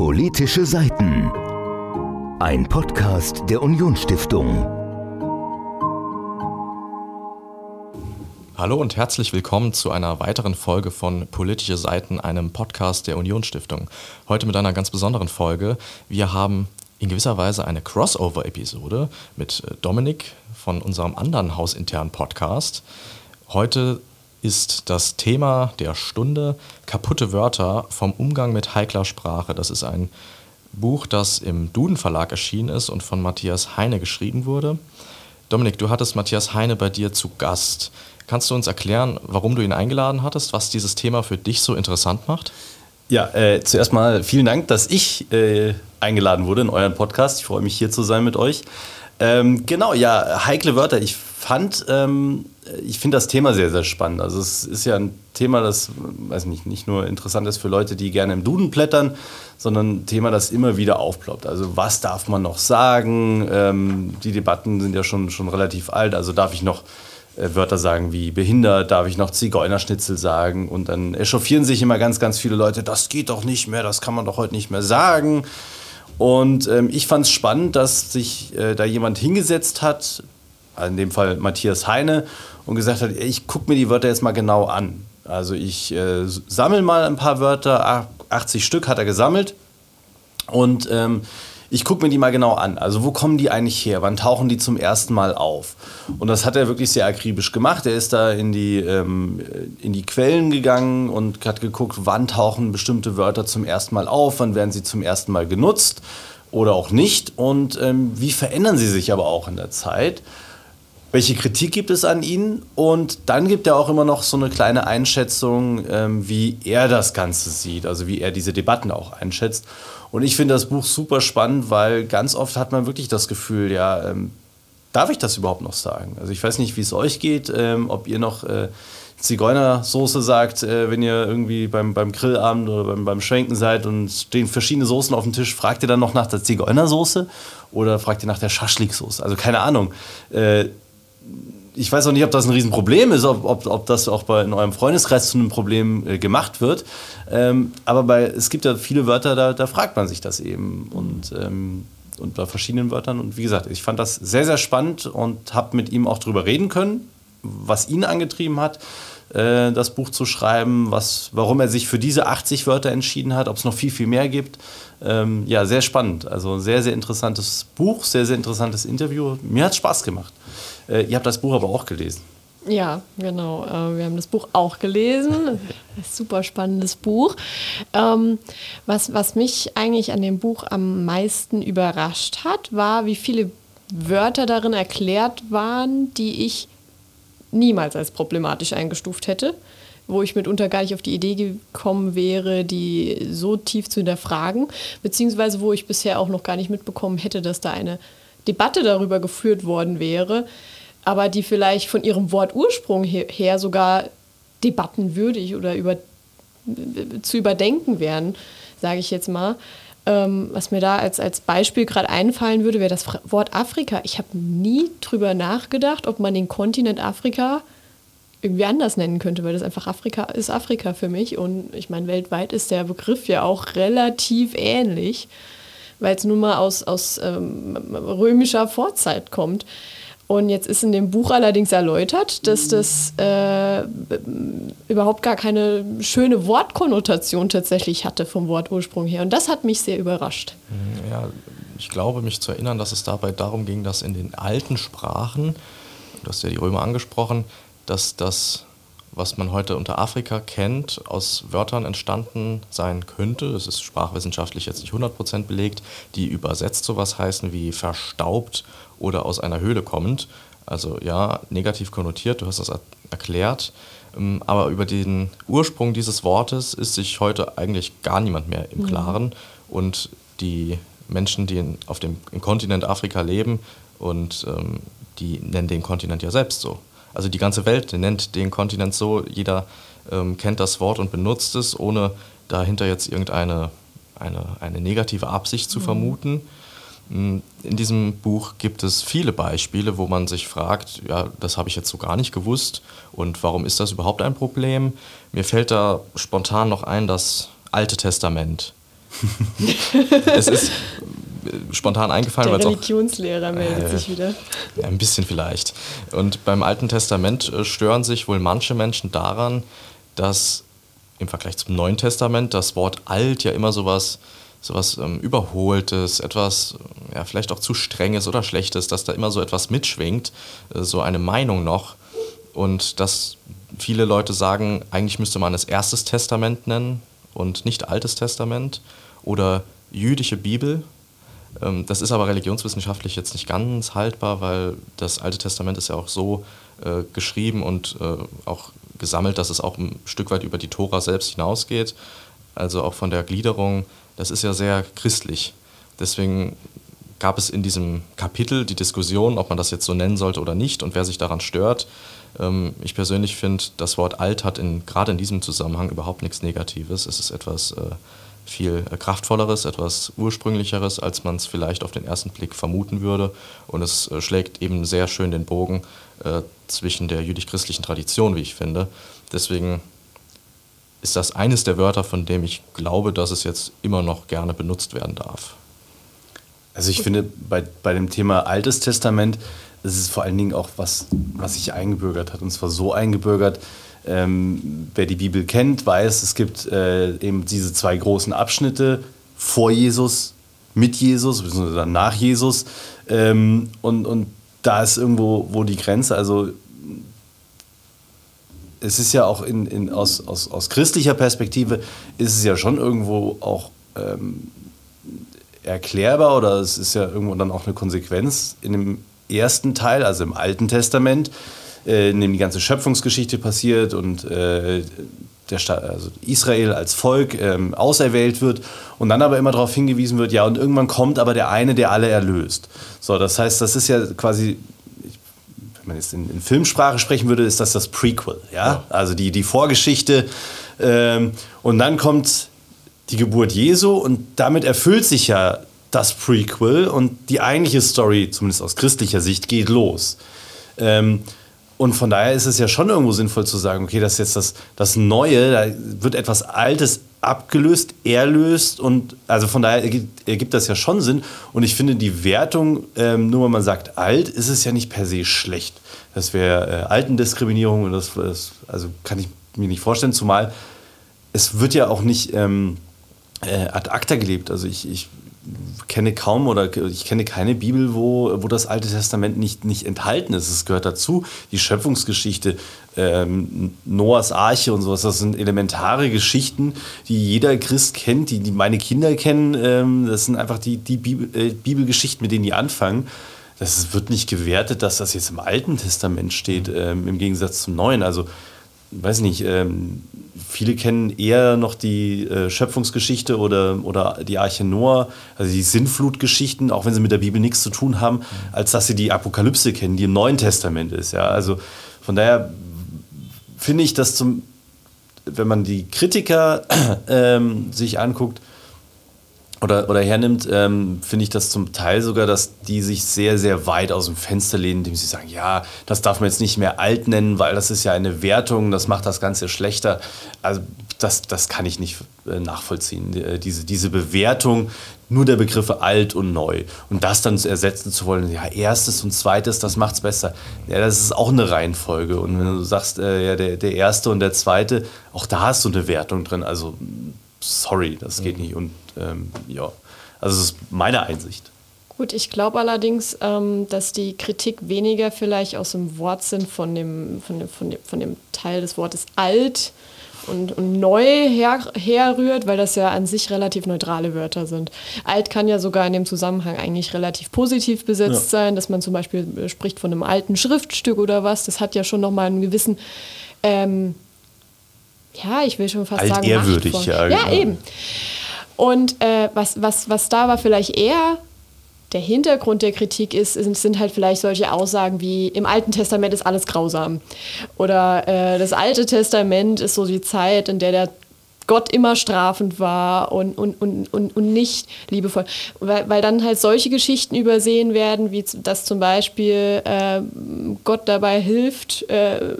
Politische Seiten. Ein Podcast der Unionsstiftung. Hallo und herzlich willkommen zu einer weiteren Folge von Politische Seiten, einem Podcast der Unionsstiftung. Heute mit einer ganz besonderen Folge. Wir haben in gewisser Weise eine Crossover-Episode mit äh, Dominik von unserem anderen hausinternen Podcast. Heute ist das Thema der Stunde Kaputte Wörter vom Umgang mit heikler Sprache. Das ist ein Buch, das im Duden Verlag erschienen ist und von Matthias Heine geschrieben wurde. Dominik, du hattest Matthias Heine bei dir zu Gast. Kannst du uns erklären, warum du ihn eingeladen hattest, was dieses Thema für dich so interessant macht? Ja, äh, zuerst mal vielen Dank, dass ich äh, eingeladen wurde in euren Podcast. Ich freue mich hier zu sein mit euch. Ähm, genau, ja, heikle Wörter. Ich fand, ähm, ich finde das Thema sehr, sehr spannend. Also es ist ja ein Thema, das, weiß nicht, nicht nur interessant ist für Leute, die gerne im Duden blättern, sondern ein Thema, das immer wieder aufploppt. Also was darf man noch sagen? Ähm, die Debatten sind ja schon, schon relativ alt. Also darf ich noch äh, Wörter sagen wie behindert, darf ich noch Zigeunerschnitzel sagen? Und dann echauffieren sich immer ganz, ganz viele Leute, das geht doch nicht mehr, das kann man doch heute nicht mehr sagen. Und ähm, ich fand es spannend, dass sich äh, da jemand hingesetzt hat, in dem Fall Matthias Heine, und gesagt hat, ich gucke mir die Wörter jetzt mal genau an. Also ich äh, sammle mal ein paar Wörter, 80 Stück hat er gesammelt und ähm, ich gucke mir die mal genau an. Also wo kommen die eigentlich her? Wann tauchen die zum ersten Mal auf? Und das hat er wirklich sehr akribisch gemacht. Er ist da in die, ähm, in die Quellen gegangen und hat geguckt, wann tauchen bestimmte Wörter zum ersten Mal auf, wann werden sie zum ersten Mal genutzt oder auch nicht und ähm, wie verändern sie sich aber auch in der Zeit welche Kritik gibt es an ihn? Und dann gibt er auch immer noch so eine kleine Einschätzung, ähm, wie er das Ganze sieht, also wie er diese Debatten auch einschätzt. Und ich finde das Buch super spannend, weil ganz oft hat man wirklich das Gefühl, ja, ähm, darf ich das überhaupt noch sagen? Also ich weiß nicht, wie es euch geht, ähm, ob ihr noch äh, Zigeunersoße sagt, äh, wenn ihr irgendwie beim, beim Grillabend oder beim, beim Schwenken seid und stehen verschiedene Soßen auf dem Tisch, fragt ihr dann noch nach der Zigeunersoße oder fragt ihr nach der Schaschliksoße? Also keine Ahnung. Äh, ich weiß auch nicht, ob das ein Riesenproblem ist, ob, ob, ob das auch bei, in eurem Freundeskreis zu einem Problem äh, gemacht wird. Ähm, aber bei, es gibt ja viele Wörter, da, da fragt man sich das eben. Und, ähm, und bei verschiedenen Wörtern. Und wie gesagt, ich fand das sehr, sehr spannend und habe mit ihm auch drüber reden können, was ihn angetrieben hat, äh, das Buch zu schreiben, was, warum er sich für diese 80 Wörter entschieden hat, ob es noch viel, viel mehr gibt. Ähm, ja, sehr spannend. Also sehr, sehr interessantes Buch, sehr, sehr interessantes Interview. Mir hat es Spaß gemacht. Äh, ihr habt das Buch aber auch gelesen. Ja, genau. Äh, wir haben das Buch auch gelesen. super spannendes Buch. Ähm, was, was mich eigentlich an dem Buch am meisten überrascht hat, war, wie viele Wörter darin erklärt waren, die ich niemals als problematisch eingestuft hätte, wo ich mitunter gar nicht auf die Idee gekommen wäre, die so tief zu hinterfragen, beziehungsweise wo ich bisher auch noch gar nicht mitbekommen hätte, dass da eine Debatte darüber geführt worden wäre, aber die vielleicht von ihrem Wortursprung her sogar debattenwürdig oder über, zu überdenken wären, sage ich jetzt mal. Ähm, was mir da als, als Beispiel gerade einfallen würde, wäre das Wort Afrika. Ich habe nie drüber nachgedacht, ob man den Kontinent Afrika irgendwie anders nennen könnte, weil das einfach Afrika ist Afrika für mich. Und ich meine, weltweit ist der Begriff ja auch relativ ähnlich, weil es nun mal aus, aus ähm, römischer Vorzeit kommt. Und jetzt ist in dem Buch allerdings erläutert, dass das äh, überhaupt gar keine schöne Wortkonnotation tatsächlich hatte vom Wortursprung her. Und das hat mich sehr überrascht. Mhm, ja, ich glaube, mich zu erinnern, dass es dabei darum ging, dass in den alten Sprachen, du hast ja die Römer angesprochen, dass das, was man heute unter Afrika kennt, aus Wörtern entstanden sein könnte. Es ist sprachwissenschaftlich jetzt nicht 100% belegt, die übersetzt sowas heißen wie verstaubt oder aus einer Höhle kommend. Also ja, negativ konnotiert, du hast das erklärt. Ähm, aber über den Ursprung dieses Wortes ist sich heute eigentlich gar niemand mehr im mhm. Klaren. Mhm. Und die Menschen, die in, auf dem im Kontinent Afrika leben, und ähm, die nennen den Kontinent ja selbst so. Also die ganze Welt nennt den Kontinent so, jeder ähm, kennt das Wort und benutzt es, ohne dahinter jetzt irgendeine eine, eine negative Absicht zu mhm. vermuten. In diesem Buch gibt es viele Beispiele, wo man sich fragt, ja, das habe ich jetzt so gar nicht gewusst und warum ist das überhaupt ein Problem? Mir fällt da spontan noch ein das Alte Testament. es ist spontan eingefallen. Der Religionslehrer auch, meldet äh, sich wieder. Ja, ein bisschen vielleicht. Und beim Alten Testament äh, stören sich wohl manche Menschen daran, dass im Vergleich zum Neuen Testament das Wort alt ja immer sowas sowas ähm, Überholtes, etwas, ja, vielleicht auch zu Strenges oder Schlechtes, dass da immer so etwas mitschwingt, äh, so eine Meinung noch. Und dass viele Leute sagen, eigentlich müsste man es Erstes Testament nennen und nicht Altes Testament oder jüdische Bibel. Ähm, das ist aber religionswissenschaftlich jetzt nicht ganz haltbar, weil das Alte Testament ist ja auch so äh, geschrieben und äh, auch gesammelt, dass es auch ein Stück weit über die Tora selbst hinausgeht. Also auch von der Gliederung, das ist ja sehr christlich. Deswegen gab es in diesem Kapitel die Diskussion, ob man das jetzt so nennen sollte oder nicht und wer sich daran stört. Ähm, ich persönlich finde, das Wort alt hat in, gerade in diesem Zusammenhang überhaupt nichts Negatives. Es ist etwas äh, viel äh, kraftvolleres, etwas ursprünglicheres, als man es vielleicht auf den ersten Blick vermuten würde. Und es äh, schlägt eben sehr schön den Bogen zwischen der jüdisch-christlichen Tradition, wie ich finde. Deswegen ist das eines der Wörter, von dem ich glaube, dass es jetzt immer noch gerne benutzt werden darf. Also ich finde, bei, bei dem Thema Altes Testament ist es vor allen Dingen auch was, was sich eingebürgert hat. Und zwar so eingebürgert, ähm, wer die Bibel kennt, weiß, es gibt äh, eben diese zwei großen Abschnitte vor Jesus, mit Jesus, beziehungsweise dann nach Jesus. Ähm, und, und da ist irgendwo wo die Grenze. Also es ist ja auch in, in, aus, aus, aus christlicher Perspektive ist es ja schon irgendwo auch ähm, erklärbar oder es ist ja irgendwo dann auch eine Konsequenz in dem ersten Teil, also im Alten Testament, äh, in dem die ganze Schöpfungsgeschichte passiert und äh, der Staat, also Israel als Volk ähm, auserwählt wird und dann aber immer darauf hingewiesen wird, ja, und irgendwann kommt aber der eine, der alle erlöst. So, das heißt, das ist ja quasi, man jetzt in, in Filmsprache sprechen würde, ist das das Prequel, ja, ja. also die, die Vorgeschichte. Ähm, und dann kommt die Geburt Jesu und damit erfüllt sich ja das Prequel und die eigentliche Story, zumindest aus christlicher Sicht, geht los. Ähm, und von daher ist es ja schon irgendwo sinnvoll zu sagen, okay, das ist jetzt das, das Neue, da wird etwas Altes abgelöst, erlöst und also von daher ergibt, ergibt das ja schon Sinn. Und ich finde die Wertung, ähm, nur wenn man sagt alt, ist es ja nicht per se schlecht. Das wäre äh, Altendiskriminierung und das, das, also kann ich mir nicht vorstellen, zumal es wird ja auch nicht ähm, äh, ad acta gelebt. Also ich, ich kenne kaum oder ich kenne keine Bibel, wo, wo das Alte Testament nicht, nicht enthalten ist. Es gehört dazu. Die Schöpfungsgeschichte, ähm, Noahs Arche und sowas, das sind elementare Geschichten, die jeder Christ kennt, die, die meine Kinder kennen. Ähm, das sind einfach die, die Bibel, äh, Bibelgeschichten, mit denen die anfangen. Das wird nicht gewertet, dass das jetzt im Alten Testament steht, ähm, im Gegensatz zum Neuen. Also, weiß nicht, ähm, viele kennen eher noch die äh, Schöpfungsgeschichte oder, oder die Arche Noah, also die Sintflutgeschichten, auch wenn sie mit der Bibel nichts zu tun haben, als dass sie die Apokalypse kennen, die im Neuen Testament ist. Ja? Also von daher finde ich, dass zum, wenn man die Kritiker ähm, sich anguckt, oder, oder hernimmt, ähm, finde ich das zum Teil sogar, dass die sich sehr, sehr weit aus dem Fenster lehnen, indem sie sagen, ja, das darf man jetzt nicht mehr alt nennen, weil das ist ja eine Wertung, das macht das Ganze schlechter. Also das, das kann ich nicht äh, nachvollziehen, äh, diese, diese Bewertung nur der Begriffe alt und neu. Und das dann ersetzen zu wollen, ja, erstes und zweites, das macht es besser. Ja, das ist auch eine Reihenfolge. Und wenn du sagst, äh, ja, der, der erste und der zweite, auch da hast du eine Wertung drin. Also sorry, das geht mhm. nicht. Und ähm, ja, also das ist meine Einsicht. Gut, ich glaube allerdings, ähm, dass die Kritik weniger vielleicht aus dem Wortsinn von dem, von dem, von dem, von dem Teil des Wortes alt und, und neu her, herrührt, weil das ja an sich relativ neutrale Wörter sind. Alt kann ja sogar in dem Zusammenhang eigentlich relativ positiv besetzt ja. sein, dass man zum Beispiel äh, spricht von einem alten Schriftstück oder was. Das hat ja schon nochmal einen gewissen ähm, ja, ich will schon fast Alt sagen, ehrwürdig, ja, ja, genau. eben. Und äh, was, was, was da aber vielleicht eher der Hintergrund der Kritik ist, sind halt vielleicht solche Aussagen wie im Alten Testament ist alles grausam. Oder äh, das Alte Testament ist so die Zeit, in der der Gott immer strafend war und, und, und, und, und nicht liebevoll. Weil, weil dann halt solche Geschichten übersehen werden, wie dass zum Beispiel äh, Gott dabei hilft, äh,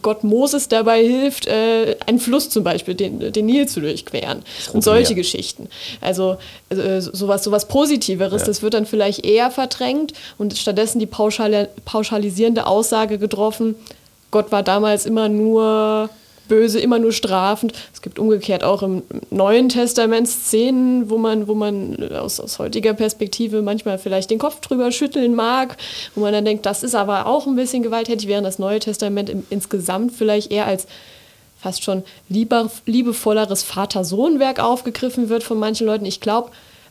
Gott Moses dabei hilft, äh, einen Fluss zum Beispiel, den, den Nil zu durchqueren. Und solche Geschichten. Also äh, sowas, sowas Positiveres, ja. das wird dann vielleicht eher verdrängt und stattdessen die pauschal, pauschalisierende Aussage getroffen, Gott war damals immer nur böse, immer nur strafend. Es gibt umgekehrt auch im Neuen Testament Szenen, wo man, wo man aus, aus heutiger Perspektive manchmal vielleicht den Kopf drüber schütteln mag, wo man dann denkt, das ist aber auch ein bisschen gewalttätig, während das Neue Testament im, insgesamt vielleicht eher als fast schon lieber, liebevolleres Vater-Sohn-Werk aufgegriffen wird von manchen Leuten. Ich glaube,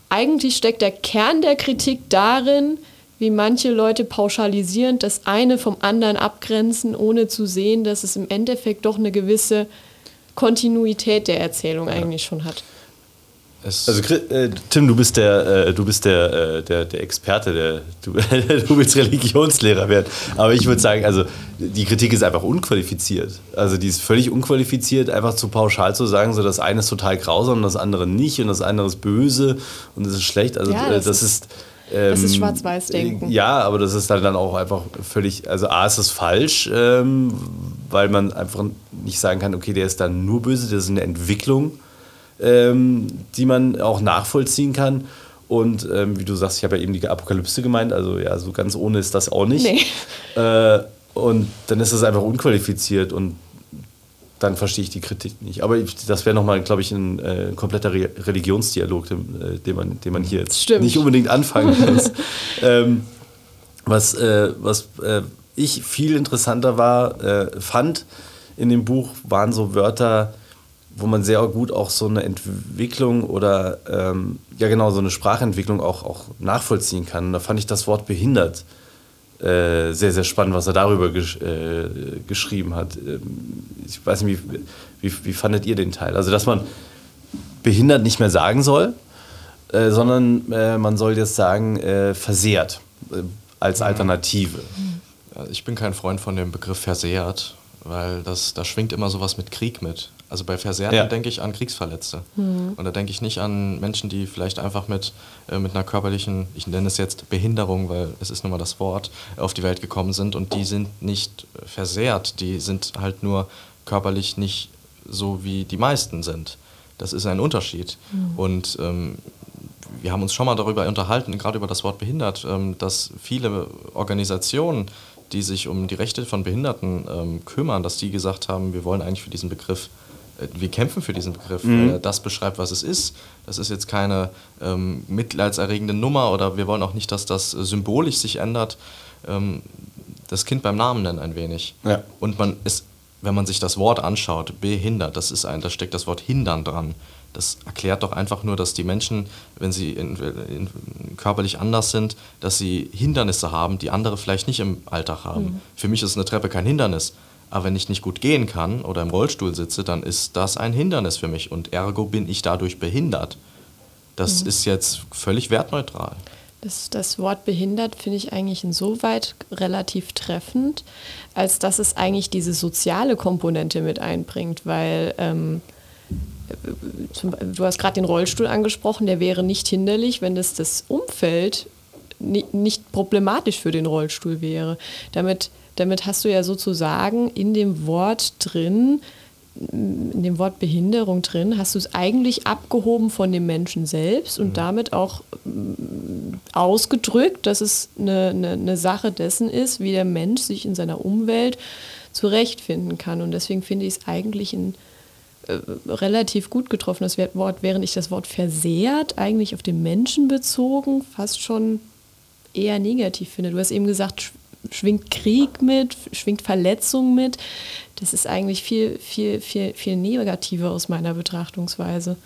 eigentlich steckt der Kern der Kritik darin, wie manche Leute pauschalisierend das eine vom anderen abgrenzen, ohne zu sehen, dass es im Endeffekt doch eine gewisse Kontinuität der Erzählung ja. eigentlich schon hat. also äh, Tim, du bist der, äh, du bist der, äh, der, der Experte, der, du, du willst Religionslehrer werden. Aber ich würde sagen, also die Kritik ist einfach unqualifiziert. Also die ist völlig unqualifiziert, einfach zu pauschal zu sagen, so das eine ist total grausam und das andere nicht und das andere ist böse und das ist schlecht. Also ja, das, das ist, ist das ist ähm, Schwarz-Weiß-Denken. Ja, aber das ist dann, dann auch einfach völlig, also A ist es falsch, ähm, weil man einfach nicht sagen kann, okay, der ist dann nur böse, das ist eine Entwicklung, ähm, die man auch nachvollziehen kann. Und ähm, wie du sagst, ich habe ja eben die Apokalypse gemeint, also ja, so ganz ohne ist das auch nicht. Nee. Äh, und dann ist das einfach unqualifiziert und dann verstehe ich die Kritik nicht. Aber das wäre nochmal, glaube ich, ein äh, kompletter Re Religionsdialog, den, äh, den, man, den man hier jetzt Stimmt. nicht unbedingt anfangen muss. ähm, was äh, was äh, ich viel interessanter war, äh, fand in dem Buch, waren so Wörter, wo man sehr gut auch so eine Entwicklung oder ähm, ja genau so eine Sprachentwicklung auch, auch nachvollziehen kann. Und da fand ich das Wort behindert äh, sehr, sehr spannend, was er darüber gesch äh, geschrieben hat. Ähm, ich weiß nicht, wie, wie, wie, fandet ihr den Teil? Also, dass man behindert nicht mehr sagen soll, äh, sondern äh, man soll jetzt sagen, äh, versehrt als Alternative. Ich bin kein Freund von dem Begriff versehrt, weil das, da schwingt immer sowas mit Krieg mit. Also bei Versehrten ja. denke ich an Kriegsverletzte. Mhm. Und da denke ich nicht an Menschen, die vielleicht einfach mit, äh, mit einer körperlichen, ich nenne es jetzt Behinderung, weil es ist nun mal das Wort, auf die Welt gekommen sind und die sind nicht versehrt, die sind halt nur körperlich nicht so wie die meisten sind. Das ist ein Unterschied. Mhm. Und ähm, wir haben uns schon mal darüber unterhalten, gerade über das Wort behindert, ähm, dass viele Organisationen die sich um die Rechte von Behinderten ähm, kümmern, dass die gesagt haben, wir wollen eigentlich für diesen Begriff, äh, wir kämpfen für diesen Begriff, mhm. weil er das beschreibt, was es ist. Das ist jetzt keine ähm, mitleidserregende Nummer oder wir wollen auch nicht, dass das symbolisch sich ändert. Ähm, das Kind beim Namen nennen ein wenig. Ja. Und man ist, wenn man sich das Wort anschaut, behindert, das ist ein, da steckt das Wort hindern dran das erklärt doch einfach nur, dass die Menschen, wenn sie in, in, körperlich anders sind, dass sie Hindernisse haben, die andere vielleicht nicht im Alltag haben. Mhm. Für mich ist eine Treppe kein Hindernis. Aber wenn ich nicht gut gehen kann oder im Rollstuhl sitze, dann ist das ein Hindernis für mich und ergo bin ich dadurch behindert. Das mhm. ist jetzt völlig wertneutral. Das, das Wort behindert finde ich eigentlich insoweit relativ treffend, als dass es eigentlich diese soziale Komponente mit einbringt, weil ähm, du hast gerade den Rollstuhl angesprochen, der wäre nicht hinderlich, wenn es das Umfeld nicht problematisch für den Rollstuhl wäre. Damit, damit hast du ja sozusagen in dem Wort drin, in dem Wort Behinderung drin, hast du es eigentlich abgehoben von dem Menschen selbst und mhm. damit auch mm, ausgedrückt, dass es eine, eine, eine Sache dessen ist, wie der Mensch sich in seiner Umwelt zurechtfinden kann. Und deswegen finde ich es eigentlich ein äh, relativ gut getroffen, das Wort, während ich das Wort versehrt eigentlich auf den Menschen bezogen fast schon eher negativ finde. Du hast eben gesagt, schwingt Krieg mit, schwingt Verletzung mit. Das ist eigentlich viel, viel, viel, viel negativer aus meiner Betrachtungsweise.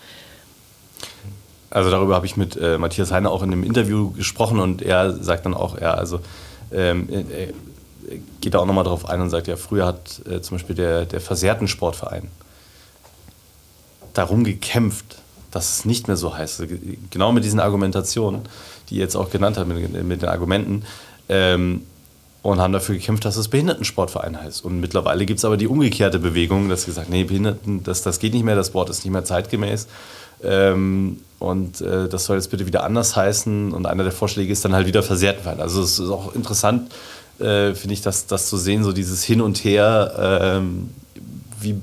Also darüber habe ich mit äh, Matthias Heine auch in einem Interview gesprochen und er sagt dann auch, ja, also ähm, er geht da auch nochmal drauf ein und sagt, ja, früher hat äh, zum Beispiel der, der versehrten Sportverein darum gekämpft, dass es nicht mehr so heißt. Genau mit diesen Argumentationen, die ihr jetzt auch genannt habt, mit, mit den Argumenten. Ähm, und haben dafür gekämpft, dass es Behindertensportverein heißt. Und mittlerweile gibt es aber die umgekehrte Bewegung, dass gesagt, nee, Behinderten, das, das geht nicht mehr, das Wort ist nicht mehr zeitgemäß. Ähm, und äh, das soll jetzt bitte wieder anders heißen. Und einer der Vorschläge ist dann halt wieder versehrt werden. Also es ist auch interessant, äh, finde ich, das, das zu sehen, so dieses Hin und Her, äh, wie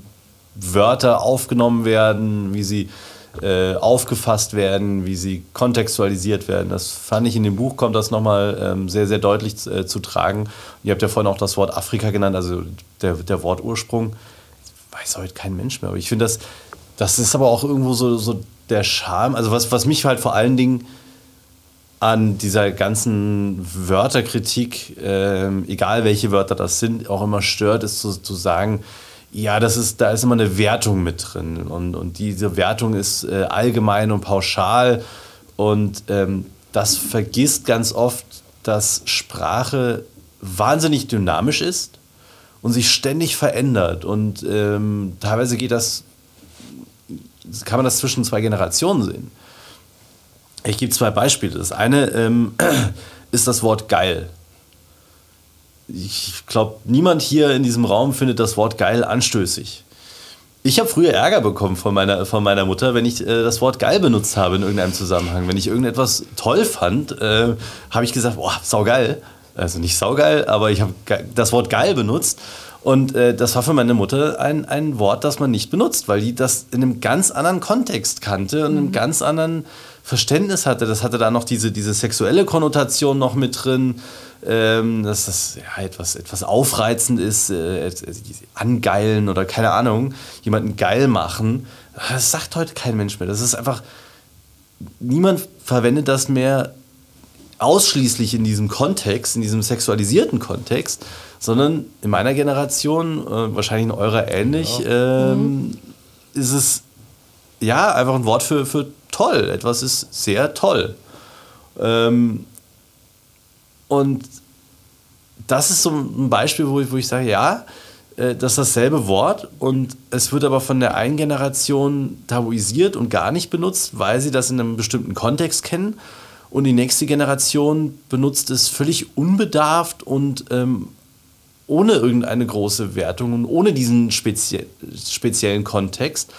Wörter aufgenommen werden, wie sie äh, aufgefasst werden, wie sie kontextualisiert werden. Das fand ich in dem Buch, kommt das nochmal ähm, sehr, sehr deutlich äh, zu tragen. Ihr habt ja vorhin auch das Wort Afrika genannt, also der, der Wortursprung. Weiß heute kein Mensch mehr, aber ich finde das, das ist aber auch irgendwo so, so der Charme. Also was, was mich halt vor allen Dingen an dieser ganzen Wörterkritik, äh, egal welche Wörter das sind, auch immer stört, ist zu, zu sagen, ja, das ist, da ist immer eine Wertung mit drin. Und, und diese Wertung ist äh, allgemein und pauschal. Und ähm, das vergisst ganz oft, dass Sprache wahnsinnig dynamisch ist und sich ständig verändert. Und ähm, teilweise geht das, kann man das zwischen zwei Generationen sehen. Ich gebe zwei Beispiele. Das eine ähm, ist das Wort geil ich glaube, niemand hier in diesem Raum findet das Wort geil anstößig. Ich habe früher Ärger bekommen von meiner, von meiner Mutter, wenn ich äh, das Wort geil benutzt habe in irgendeinem Zusammenhang. Wenn ich irgendetwas toll fand, äh, habe ich gesagt, boah, saugeil. Also nicht saugeil, aber ich habe das Wort geil benutzt. Und äh, das war für meine Mutter ein, ein Wort, das man nicht benutzt, weil die das in einem ganz anderen Kontext kannte und mhm. einem ganz anderen Verständnis hatte. Das hatte da noch diese, diese sexuelle Konnotation noch mit drin ähm, dass das ja, etwas, etwas aufreizend ist, äh, angeilen oder keine Ahnung, jemanden geil machen. Das sagt heute kein Mensch mehr. Das ist einfach, niemand verwendet das mehr ausschließlich in diesem Kontext, in diesem sexualisierten Kontext, sondern in meiner Generation, äh, wahrscheinlich in eurer ähnlich, ja. ähm, mhm. ist es ja einfach ein Wort für, für toll. Etwas ist sehr toll. Ähm, und das ist so ein Beispiel, wo ich, wo ich sage, ja, äh, das ist dasselbe Wort und es wird aber von der einen Generation tabuisiert und gar nicht benutzt, weil sie das in einem bestimmten Kontext kennen. Und die nächste Generation benutzt es völlig unbedarft und ähm, ohne irgendeine große Wertung und ohne diesen spezie speziellen Kontext.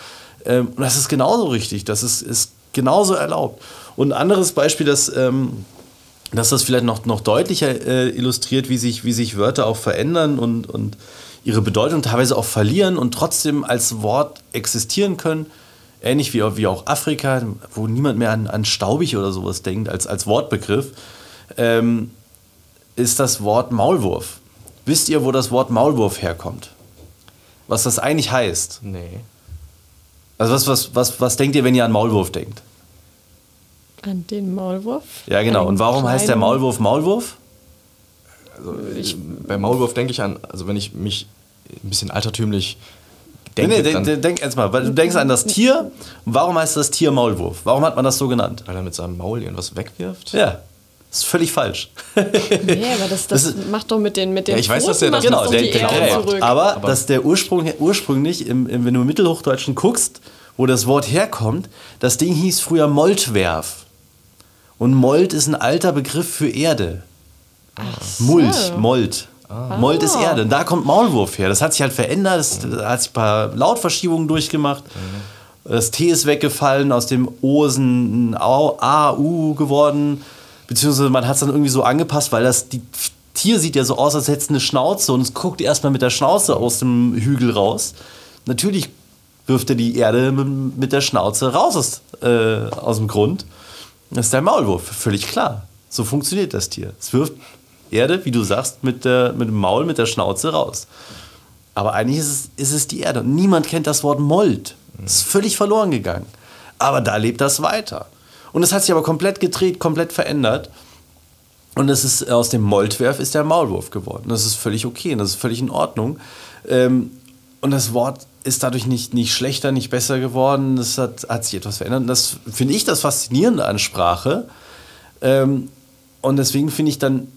Ähm, und das ist genauso richtig, das ist, ist genauso erlaubt. Und ein anderes Beispiel, das ähm, dass das vielleicht noch, noch deutlicher äh, illustriert, wie sich, wie sich Wörter auch verändern und, und ihre Bedeutung teilweise auch verlieren und trotzdem als Wort existieren können. Ähnlich wie, wie auch Afrika, wo niemand mehr an, an staubig oder sowas denkt als, als Wortbegriff, ähm, ist das Wort Maulwurf. Wisst ihr, wo das Wort Maulwurf herkommt? Was das eigentlich heißt? Nee. Also was, was, was, was denkt ihr, wenn ihr an Maulwurf denkt? An den Maulwurf? Ja, genau. Und warum heißt der Maulwurf Maulwurf? Also ich, bei Maulwurf denke ich an, also wenn ich mich ein bisschen altertümlich denke. Nee, nee, denk erst mal, du denkst an das Tier. Warum heißt das Tier Maulwurf? Warum hat man das so genannt? Weil er mit seinem Maul irgendwas wegwirft? Ja. Das ist völlig falsch. nee, aber das, das, das macht doch mit den mit den ja, ich weiß, dass der das genau, der, der, der aber, aber dass der Ursprung ursprünglich, im, im, wenn du im Mittelhochdeutschen guckst, wo das Wort herkommt, das Ding hieß früher Moltwerf. Und Mold ist ein alter Begriff für Erde. Ach Mult, so. Mold. Ah. Mold ist Erde. Und da kommt Maulwurf her. Das hat sich halt verändert. Das, da hat sich ein paar Lautverschiebungen durchgemacht. Mhm. Das T ist weggefallen, aus dem O ist ein A, U geworden. Beziehungsweise man hat es dann irgendwie so angepasst, weil das die Tier sieht ja so aus, als hätte es eine Schnauze und es guckt erstmal mit der Schnauze aus dem Hügel raus. Natürlich wirft er die Erde mit, der Schnauze raus aus, äh, aus dem Grund. Das ist der Maulwurf, völlig klar. So funktioniert das Tier. Es wirft Erde, wie du sagst, mit, der, mit dem Maul, mit der Schnauze raus. Aber eigentlich ist es, ist es die Erde. Niemand kennt das Wort Mold. Es ist völlig verloren gegangen. Aber da lebt das weiter. Und es hat sich aber komplett gedreht, komplett verändert. Und es ist aus dem Moldwerf ist der Maulwurf geworden. Das ist völlig okay und das ist völlig in Ordnung. Ähm, und das Wort ist dadurch nicht, nicht schlechter, nicht besser geworden. Das hat, hat sich etwas verändert. Und das finde ich das Faszinierende an Sprache. Ähm, und deswegen finde ich dann,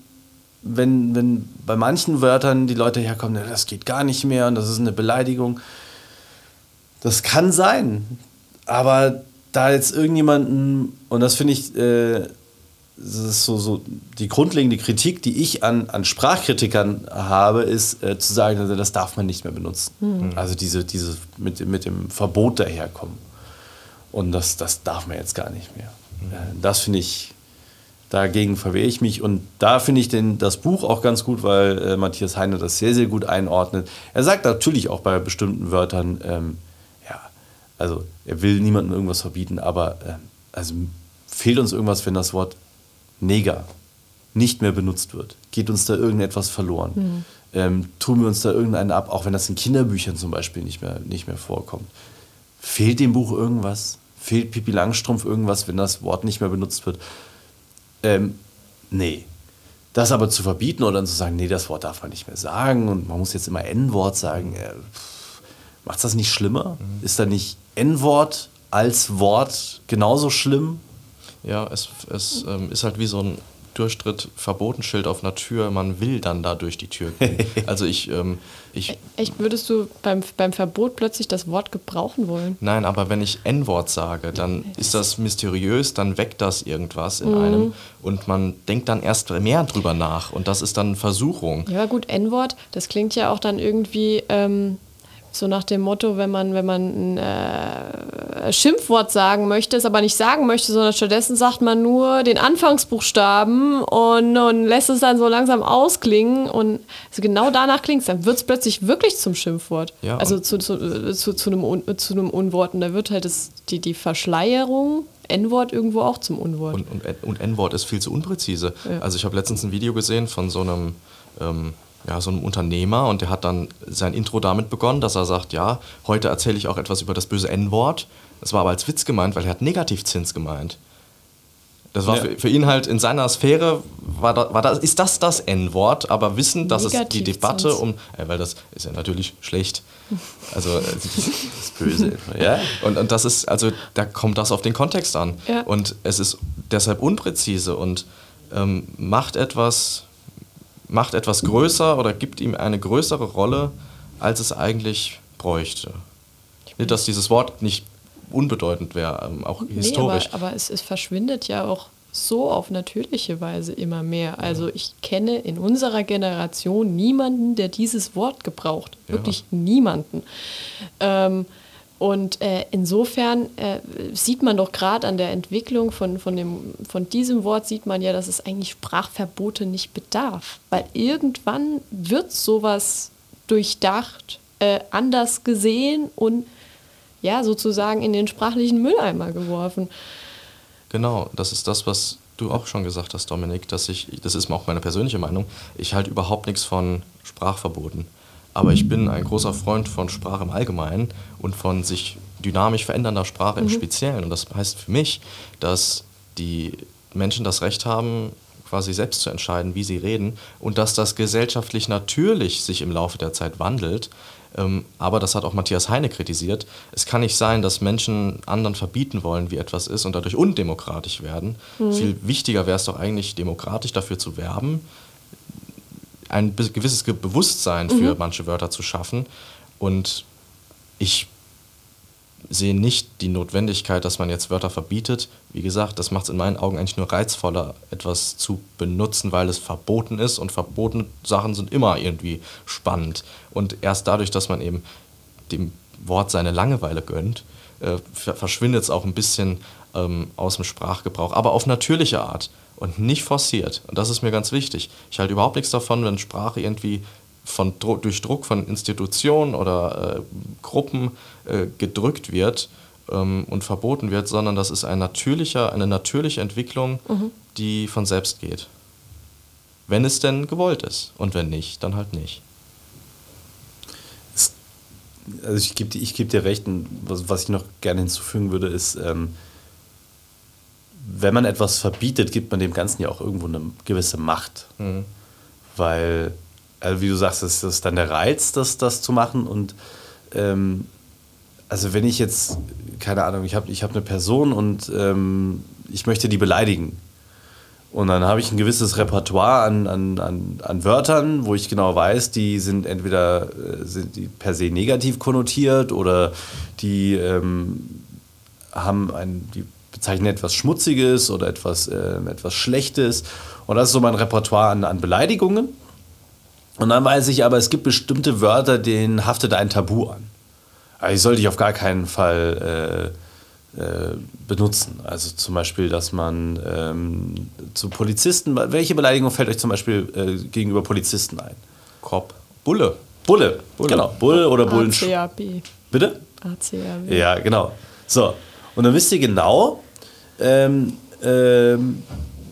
wenn, wenn bei manchen Wörtern die Leute herkommen, das geht gar nicht mehr und das ist eine Beleidigung. Das kann sein. Aber da jetzt irgendjemanden, und das finde ich äh, das ist so, so die grundlegende Kritik, die ich an, an Sprachkritikern habe, ist äh, zu sagen, also das darf man nicht mehr benutzen. Mhm. Also diese, diese mit, mit dem Verbot daherkommen. Und das, das darf man jetzt gar nicht mehr. Mhm. Äh, das finde ich, dagegen verwehre ich mich. Und da finde ich den, das Buch auch ganz gut, weil äh, Matthias Heine das sehr, sehr gut einordnet. Er sagt natürlich auch bei bestimmten Wörtern, ähm, ja, also er will niemandem irgendwas verbieten, aber äh, also fehlt uns irgendwas, wenn das Wort Neger nicht mehr benutzt wird? Geht uns da irgendetwas verloren? Mhm. Ähm, tun wir uns da irgendeinen ab, auch wenn das in Kinderbüchern zum Beispiel nicht mehr, nicht mehr vorkommt? Fehlt dem Buch irgendwas? Fehlt Pipi Langstrumpf irgendwas, wenn das Wort nicht mehr benutzt wird? Ähm, nee. Das aber zu verbieten oder dann zu sagen, nee, das Wort darf man nicht mehr sagen und man muss jetzt immer N-Wort sagen, äh, macht das nicht schlimmer? Mhm. Ist da nicht N-Wort als Wort genauso schlimm? Ja, es, es ähm, ist halt wie so ein Durchtritt Verbotenschild auf einer Tür, man will dann da durch die Tür gehen. Also ich, ähm, ich. E-, echt, würdest du beim, beim Verbot plötzlich das Wort gebrauchen wollen? Nein, aber wenn ich N-Wort sage, dann ist das mysteriös, dann weckt das irgendwas in mhm. einem und man denkt dann erst mehr drüber nach und das ist dann Versuchung. Ja, gut, N-Wort, das klingt ja auch dann irgendwie. Ähm so nach dem Motto, wenn man, wenn man ein äh, Schimpfwort sagen möchte, es aber nicht sagen möchte, sondern stattdessen sagt man nur den Anfangsbuchstaben und, und lässt es dann so langsam ausklingen. Und also genau danach klingt es, dann wird es plötzlich wirklich zum Schimpfwort. Ja, also zu, zu, zu, zu, einem, zu einem Unwort. Und da wird halt das, die, die Verschleierung N-Wort irgendwo auch zum Unwort. Und, und, und N-Wort ist viel zu unpräzise. Ja. Also ich habe letztens ein Video gesehen von so einem ähm, ja, so einem Unternehmer und der hat dann sein Intro damit begonnen, dass er sagt, ja, heute erzähle ich auch etwas über das böse N-Wort. Das war aber als Witz gemeint, weil er hat Negativzins gemeint. Das war ja. für, für, ihn halt in seiner Sphäre, war da, war das, ist das das N-Wort, aber wissen, dass es die Debatte um, äh, weil das ist ja natürlich schlecht, also äh, das ist böse. ja? Und, und das ist, also da kommt das auf den Kontext an. Ja. Und es ist deshalb unpräzise und ähm, macht etwas macht etwas größer oder gibt ihm eine größere Rolle, als es eigentlich bräuchte. Nicht, dass dieses Wort nicht unbedeutend wäre, ähm, auch nee, historisch. Aber, aber es, es, verschwindet ja auch so auf natürliche Weise immer mehr. Also ich kenne in unserer Generation niemanden, der dieses Wort gebraucht. Wirklich ja. niemanden. Ähm, und äh, insofern äh, sieht man doch gerade an der Entwicklung von, von, dem, von diesem Wort, sieht man ja, dass es eigentlich Sprachverbote nicht bedarf. Weil irgendwann wird sowas durchdacht, äh, anders gesehen und ja, sozusagen in den sprachlichen Mülleimer geworfen. Genau, das ist das, was du auch schon gesagt hast, Dominik, dass ich, das ist auch meine persönliche Meinung, ich halte überhaupt nichts von Sprachverboten. Aber ich bin ein großer Freund von Sprache im Allgemeinen und von sich dynamisch verändernder Sprache mhm. im Speziellen. Und das heißt für mich, dass die Menschen das Recht haben, quasi selbst zu entscheiden, wie sie reden und dass das gesellschaftlich natürlich sich im Laufe der Zeit wandelt. Ähm, aber das hat auch Matthias Heine kritisiert. Es kann nicht sein, dass Menschen anderen verbieten wollen, wie etwas ist und dadurch undemokratisch werden. Mhm. Viel wichtiger wäre es doch eigentlich, demokratisch dafür zu werben, ein gewisses Bewusstsein für mhm. manche Wörter zu schaffen. Und ich sehe nicht die Notwendigkeit, dass man jetzt Wörter verbietet. Wie gesagt, das macht es in meinen Augen eigentlich nur reizvoller, etwas zu benutzen, weil es verboten ist. Und verbotene Sachen sind immer irgendwie spannend. Und erst dadurch, dass man eben dem Wort seine Langeweile gönnt, äh, verschwindet es auch ein bisschen ähm, aus dem Sprachgebrauch, aber auf natürliche Art und nicht forciert. Und das ist mir ganz wichtig. Ich halte überhaupt nichts davon, wenn Sprache irgendwie von, durch Druck von Institutionen oder äh, Gruppen äh, gedrückt wird ähm, und verboten wird, sondern das ist ein natürlicher, eine natürliche Entwicklung, mhm. die von selbst geht. Wenn es denn gewollt ist. Und wenn nicht, dann halt nicht. Also ich gebe ich geb dir recht, was, was ich noch gerne hinzufügen würde, ist, ähm, wenn man etwas verbietet, gibt man dem Ganzen ja auch irgendwo eine gewisse Macht. Mhm. Weil, also wie du sagst, das ist dann der Reiz, das, das zu machen. Und ähm, also wenn ich jetzt, keine Ahnung, ich habe ich hab eine Person und ähm, ich möchte die beleidigen. Und dann habe ich ein gewisses Repertoire an, an, an, an Wörtern, wo ich genau weiß, die sind entweder äh, sind die per se negativ konnotiert oder die ähm, haben ein, die bezeichnen etwas Schmutziges oder etwas, äh, etwas Schlechtes. Und das ist so mein Repertoire an, an Beleidigungen. Und dann weiß ich aber, es gibt bestimmte Wörter, denen haftet ein Tabu an. Also die sollte ich auf gar keinen Fall äh, äh, benutzen. Also zum Beispiel, dass man ähm, zu Polizisten, welche Beleidigung fällt euch zum Beispiel äh, gegenüber Polizisten ein? Korb. Bulle. Bulle, Bulle. genau. Bulle oder Bullen. ACAB. Bitte? ACAB. Ja, genau. So, und dann wisst ihr genau, ähm, ähm,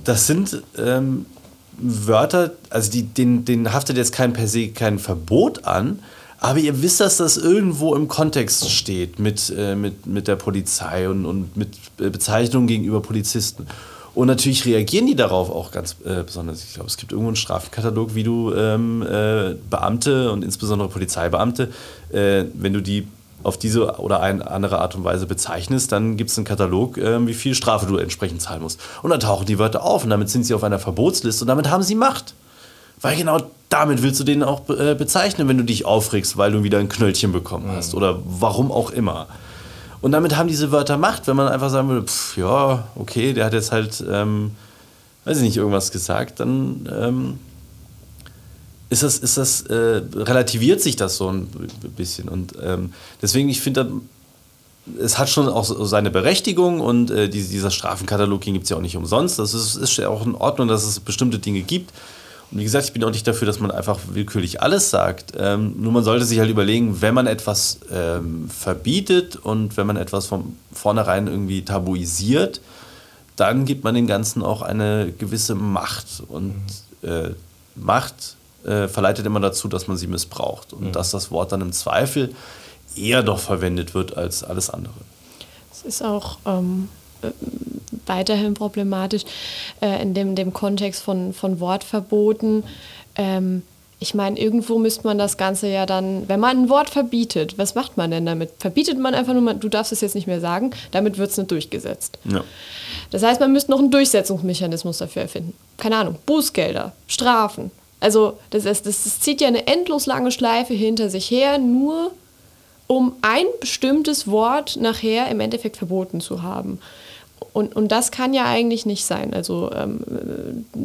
das sind ähm, Wörter, also die, denen, denen haftet jetzt kein per se kein Verbot an, aber ihr wisst, dass das irgendwo im Kontext steht mit, äh, mit, mit der Polizei und, und mit Bezeichnungen gegenüber Polizisten. Und natürlich reagieren die darauf auch ganz äh, besonders. Ich glaube, es gibt irgendwo einen Strafkatalog, wie du ähm, äh, Beamte und insbesondere Polizeibeamte, äh, wenn du die auf diese oder eine andere Art und Weise bezeichnest, dann gibt es einen Katalog, äh, wie viel Strafe du entsprechend zahlen musst. Und dann tauchen die Wörter auf und damit sind sie auf einer Verbotsliste und damit haben sie Macht. Weil genau damit willst du den auch äh, bezeichnen, wenn du dich aufregst, weil du wieder ein Knöllchen bekommen hast oder warum auch immer. Und damit haben diese Wörter Macht, wenn man einfach sagen würde, pff, ja, okay, der hat jetzt halt, ähm, weiß ich nicht, irgendwas gesagt, dann ähm, ist das, ist das äh, relativiert sich das so ein bisschen. Und ähm, deswegen, ich finde, es hat schon auch seine Berechtigung und äh, die, dieser Strafenkatalog gibt es ja auch nicht umsonst. Das ist, ist ja auch in Ordnung, dass es bestimmte Dinge gibt. Und wie gesagt, ich bin auch nicht dafür, dass man einfach willkürlich alles sagt. Ähm, nur man sollte sich halt überlegen, wenn man etwas ähm, verbietet und wenn man etwas von vornherein irgendwie tabuisiert, dann gibt man dem Ganzen auch eine gewisse Macht. Und äh, Macht äh, verleitet immer dazu, dass man sie missbraucht. Und dass das Wort dann im Zweifel eher doch verwendet wird als alles andere. Es ist auch ähm, äh, weiterhin problematisch äh, in dem, dem Kontext von, von Wortverboten. Ähm, ich meine, irgendwo müsste man das Ganze ja dann, wenn man ein Wort verbietet, was macht man denn damit? Verbietet man einfach nur, du darfst es jetzt nicht mehr sagen, damit wird es nicht durchgesetzt. Ja. Das heißt, man müsste noch einen Durchsetzungsmechanismus dafür erfinden. Keine Ahnung, Bußgelder, Strafen. Also das, das, das zieht ja eine endlos lange Schleife hinter sich her, nur um ein bestimmtes Wort nachher im Endeffekt verboten zu haben. Und, und das kann ja eigentlich nicht sein. Also ähm,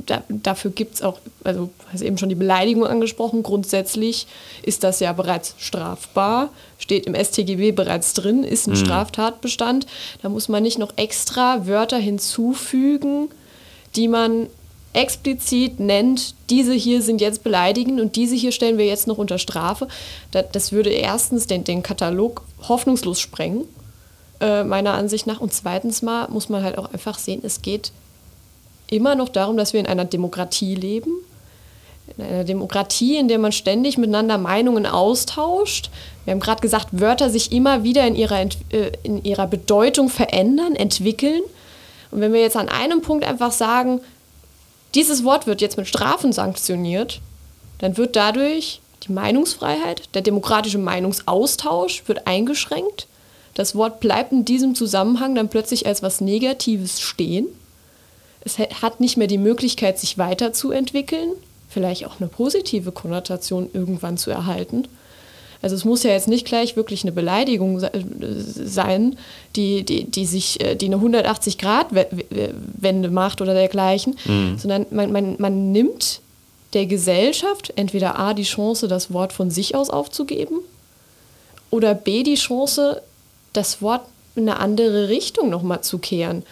da, dafür gibt es auch, also hast eben schon die Beleidigung angesprochen, grundsätzlich ist das ja bereits strafbar, steht im StGB bereits drin, ist ein Straftatbestand. Da muss man nicht noch extra Wörter hinzufügen, die man explizit nennt, diese hier sind jetzt beleidigend und diese hier stellen wir jetzt noch unter Strafe. Das, würde erstens den, den Katalog hoffnungslos sprengen äh, meiner Ansicht nach. Und zweitens mal muss man halt auch einfach sehen, es geht immer noch darum, dass wir in einer Demokratie leben. In einer Demokratie, in der man ständig miteinander Meinungen austauscht. Wir haben gerade gesagt, Wörter sich immer wieder in ihrer, äh, in ihrer Bedeutung verändern, entwickeln. Und wenn wir jetzt an einem Punkt einfach sagen, dieses Wort wird jetzt mit Strafen sanktioniert, dann wird dadurch die Meinungsfreiheit, der demokratische Meinungsaustausch wird eingeschränkt. Das Wort bleibt in diesem Zusammenhang dann plötzlich als was Negatives stehen. Es hat nicht mehr die Möglichkeit, sich weiterzuentwickeln, vielleicht auch eine positive Konnotation irgendwann zu erhalten. Also es muss ja jetzt nicht gleich wirklich eine Beleidigung sein, die, die, die sich, äh, die eine 180-Grad-Wende macht oder dergleichen, mhm. sondern man, man, man nimmt der Gesellschaft entweder A die Chance, das Wort von sich aus aufzugeben, oder B die Chance, das Wort in eine andere Richtung nochmal zu kehren.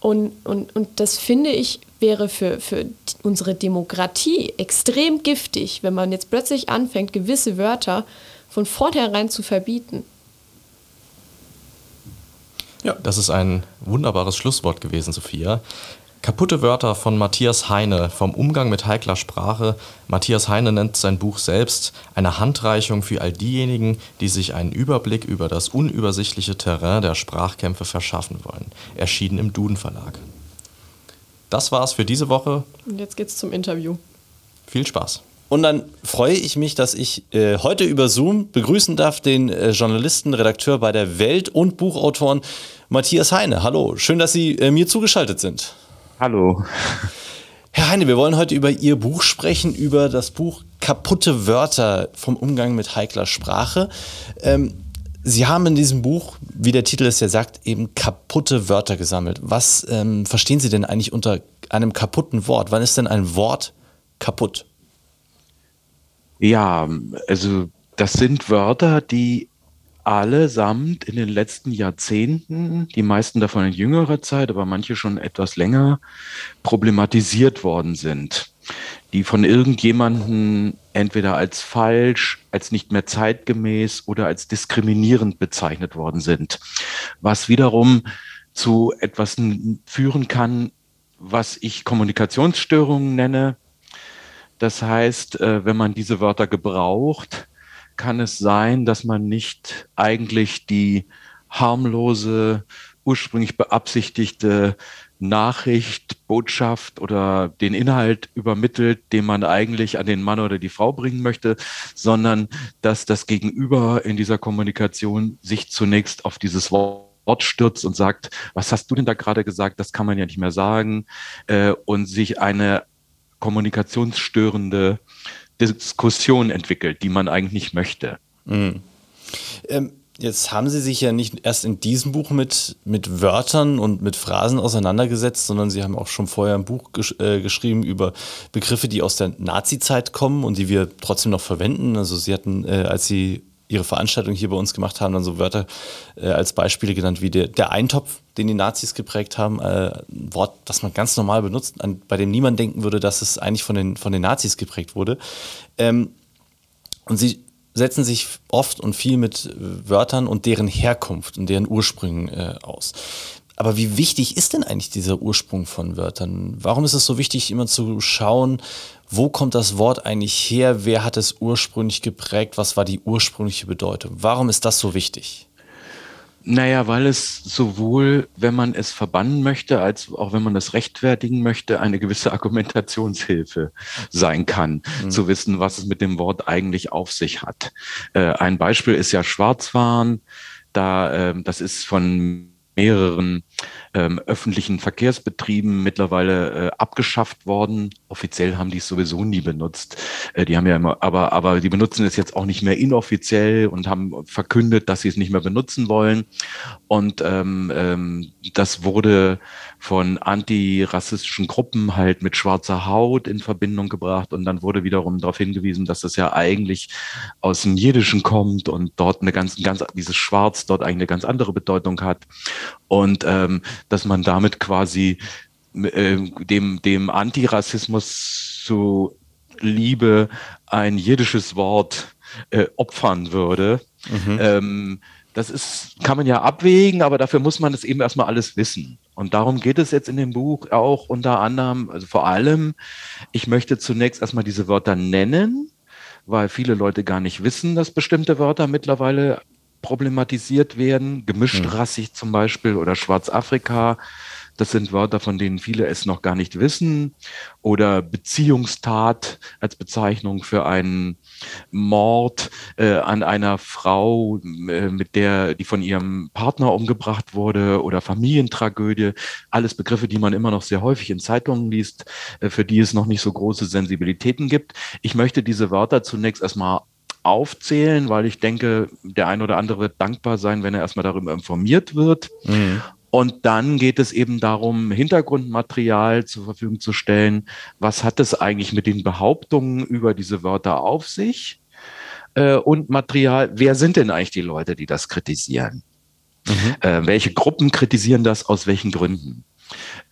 Und, und, und das finde ich wäre für, für unsere Demokratie extrem giftig, wenn man jetzt plötzlich anfängt, gewisse Wörter von vornherein zu verbieten. Ja, das ist ein wunderbares Schlusswort gewesen, Sophia. Kaputte Wörter von Matthias Heine vom Umgang mit heikler Sprache. Matthias Heine nennt sein Buch selbst eine Handreichung für all diejenigen, die sich einen Überblick über das unübersichtliche Terrain der Sprachkämpfe verschaffen wollen. Erschienen im Duden Verlag. Das war's für diese Woche. Und jetzt geht's zum Interview. Viel Spaß. Und dann freue ich mich, dass ich äh, heute über Zoom begrüßen darf den äh, Journalisten, Redakteur bei der Welt und Buchautoren Matthias Heine. Hallo, schön, dass Sie äh, mir zugeschaltet sind. Hallo. Herr Heine, wir wollen heute über Ihr Buch sprechen, über das Buch Kaputte Wörter vom Umgang mit heikler Sprache. Ähm, Sie haben in diesem Buch, wie der Titel es ja sagt, eben kaputte Wörter gesammelt. Was ähm, verstehen Sie denn eigentlich unter einem kaputten Wort? Wann ist denn ein Wort kaputt? Ja, also das sind Wörter, die allesamt in den letzten Jahrzehnten, die meisten davon in jüngerer Zeit, aber manche schon etwas länger, problematisiert worden sind, die von irgendjemanden entweder als falsch, als nicht mehr zeitgemäß oder als diskriminierend bezeichnet worden sind, was wiederum zu etwas führen kann, was ich Kommunikationsstörungen nenne. Das heißt, äh, wenn man diese Wörter gebraucht, kann es sein, dass man nicht eigentlich die harmlose, ursprünglich beabsichtigte Nachricht, Botschaft oder den Inhalt übermittelt, den man eigentlich an den Mann oder die Frau bringen möchte, sondern dass das Gegenüber in dieser Kommunikation sich zunächst auf dieses Wort stürzt und sagt, was hast du denn da gerade gesagt? Das kann man ja nicht mehr sagen. Äh, und sich eine kommunikationsstörende Diskussion entwickelt, die man eigentlich nicht möchte. Mhm. Ähm, jetzt haben Sie sich ja nicht erst in diesem Buch mit, mit Wörtern und mit Phrasen auseinandergesetzt, sondern Sie haben auch schon vorher ein Buch gesch äh, geschrieben über Begriffe, die aus der Nazi-Zeit kommen und die wir trotzdem noch verwenden. Also Sie hatten, äh, als Sie ihre Veranstaltung hier bei uns gemacht haben, dann so Wörter äh, als Beispiele genannt wie der, der Eintopf, den die Nazis geprägt haben. Äh, ein Wort, das man ganz normal benutzt, an, bei dem niemand denken würde, dass es eigentlich von den, von den Nazis geprägt wurde. Ähm, und sie setzen sich oft und viel mit Wörtern und deren Herkunft und deren Ursprüngen äh, aus. Aber wie wichtig ist denn eigentlich dieser Ursprung von Wörtern? Warum ist es so wichtig, immer zu schauen, wo kommt das Wort eigentlich her? Wer hat es ursprünglich geprägt? Was war die ursprüngliche Bedeutung? Warum ist das so wichtig? Naja, weil es sowohl, wenn man es verbannen möchte, als auch wenn man es rechtfertigen möchte, eine gewisse Argumentationshilfe sein kann, mhm. zu wissen, was es mit dem Wort eigentlich auf sich hat. Äh, ein Beispiel ist ja Schwarzwahn. Da, äh, das ist von mehreren ähm, öffentlichen Verkehrsbetrieben mittlerweile äh, abgeschafft worden. Offiziell haben die es sowieso nie benutzt. Äh, die haben ja immer, aber, aber die benutzen es jetzt auch nicht mehr inoffiziell und haben verkündet, dass sie es nicht mehr benutzen wollen. Und ähm, ähm, das wurde von antirassistischen Gruppen halt mit schwarzer Haut in Verbindung gebracht und dann wurde wiederum darauf hingewiesen, dass das ja eigentlich aus dem Jiddischen kommt und dort eine ganz, ganz dieses Schwarz dort eigentlich eine ganz andere Bedeutung hat und ähm, dass man damit quasi äh, dem dem Antirassismus zu Liebe ein jiddisches Wort äh, opfern würde. Mhm. Ähm, das ist, kann man ja abwägen, aber dafür muss man es eben erstmal alles wissen. Und darum geht es jetzt in dem Buch auch unter anderem, also vor allem, ich möchte zunächst erstmal diese Wörter nennen, weil viele Leute gar nicht wissen, dass bestimmte Wörter mittlerweile problematisiert werden. Gemischtrassig hm. zum Beispiel oder Schwarzafrika das sind Wörter, von denen viele es noch gar nicht wissen. Oder Beziehungstat als Bezeichnung für einen Mord äh, an einer Frau, äh, mit der, die von ihrem Partner umgebracht wurde oder Familientragödie. Alles Begriffe, die man immer noch sehr häufig in Zeitungen liest, äh, für die es noch nicht so große Sensibilitäten gibt. Ich möchte diese Wörter zunächst erstmal aufzählen, weil ich denke, der ein oder andere wird dankbar sein, wenn er erstmal darüber informiert wird. Mhm. Und dann geht es eben darum, Hintergrundmaterial zur Verfügung zu stellen. Was hat es eigentlich mit den Behauptungen über diese Wörter auf sich? Äh, und Material, wer sind denn eigentlich die Leute, die das kritisieren? Mhm. Äh, welche Gruppen kritisieren das aus welchen Gründen?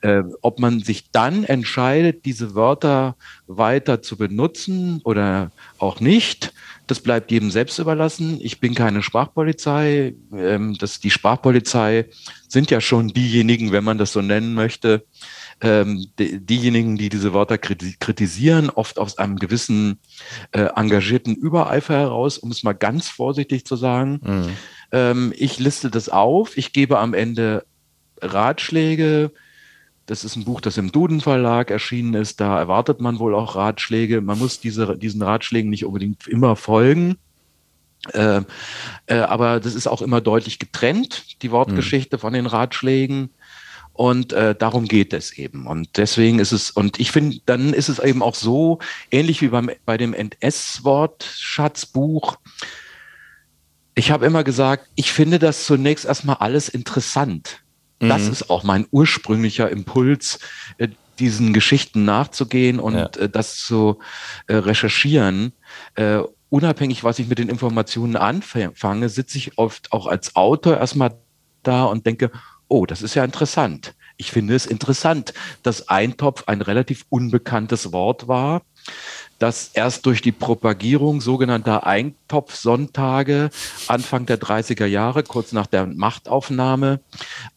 Äh, ob man sich dann entscheidet, diese Wörter weiter zu benutzen oder auch nicht, das bleibt jedem selbst überlassen. Ich bin keine Sprachpolizei. Ähm, das, die Sprachpolizei sind ja schon diejenigen, wenn man das so nennen möchte, ähm, die, diejenigen, die diese Wörter kritisieren, oft aus einem gewissen äh, engagierten Übereifer heraus, um es mal ganz vorsichtig zu sagen. Mhm. Ähm, ich liste das auf. Ich gebe am Ende Ratschläge, das ist ein Buch, das im Duden Verlag erschienen ist. Da erwartet man wohl auch Ratschläge. Man muss diese, diesen Ratschlägen nicht unbedingt immer folgen. Äh, äh, aber das ist auch immer deutlich getrennt, die Wortgeschichte mhm. von den Ratschlägen. Und äh, darum geht es eben. Und deswegen ist es, und ich finde, dann ist es eben auch so, ähnlich wie beim, bei dem NS-Wortschatzbuch, Ich habe immer gesagt, ich finde das zunächst erstmal alles interessant. Mhm. Das ist auch mein ursprünglicher Impuls, äh, diesen Geschichten nachzugehen und ja. Äh, das zu äh, recherchieren. Unabhängig, was ich mit den Informationen anfange, sitze ich oft auch als Autor erstmal da und denke, oh, das ist ja interessant. Ich finde es interessant, dass Eintopf ein relativ unbekanntes Wort war dass erst durch die Propagierung sogenannter Eintopfsonntage Anfang der 30er Jahre, kurz nach der Machtaufnahme,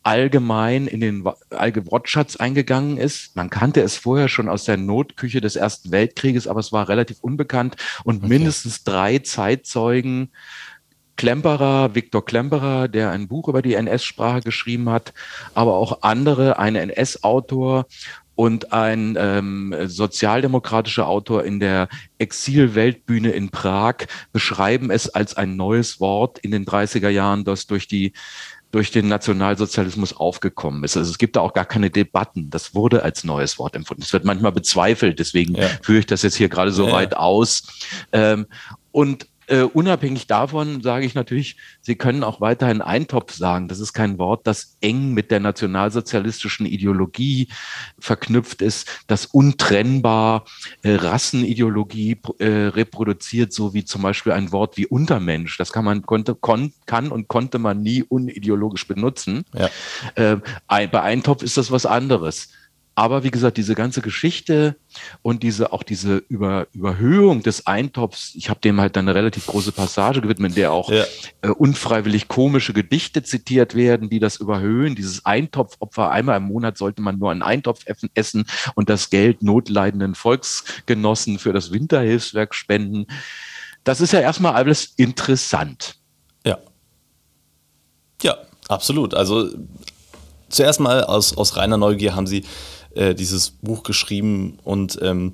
allgemein in den Wortschatz eingegangen ist. Man kannte es vorher schon aus der Notküche des Ersten Weltkrieges, aber es war relativ unbekannt und okay. mindestens drei Zeitzeugen Klemperer, Viktor Klemperer, der ein Buch über die NS-Sprache geschrieben hat, aber auch andere, ein NS-Autor und ein ähm, sozialdemokratischer Autor in der Exil-Weltbühne in Prag beschreiben es als ein neues Wort in den 30er Jahren, das durch die durch den Nationalsozialismus aufgekommen ist. Also es gibt da auch gar keine Debatten. Das wurde als neues Wort empfunden. Es wird manchmal bezweifelt, deswegen ja. führe ich das jetzt hier gerade so ja. weit aus. Ähm, und äh, unabhängig davon sage ich natürlich, Sie können auch weiterhin Eintopf sagen. Das ist kein Wort, das eng mit der nationalsozialistischen Ideologie verknüpft ist, das untrennbar äh, Rassenideologie äh, reproduziert, so wie zum Beispiel ein Wort wie Untermensch. Das kann man konnte, kon, kann und konnte man nie unideologisch benutzen. Ja. Äh, bei Eintopf ist das was anderes. Aber wie gesagt, diese ganze Geschichte und diese auch diese Über, Überhöhung des Eintopfs, ich habe dem halt eine relativ große Passage gewidmet, in der auch ja. äh, unfreiwillig komische Gedichte zitiert werden, die das überhöhen. Dieses Eintopfopfer, einmal im Monat sollte man nur einen Eintopf essen und das Geld notleidenden Volksgenossen für das Winterhilfswerk spenden. Das ist ja erstmal alles interessant. Ja. Ja, absolut. Also zuerst mal aus, aus reiner Neugier haben Sie äh, dieses Buch geschrieben und ähm,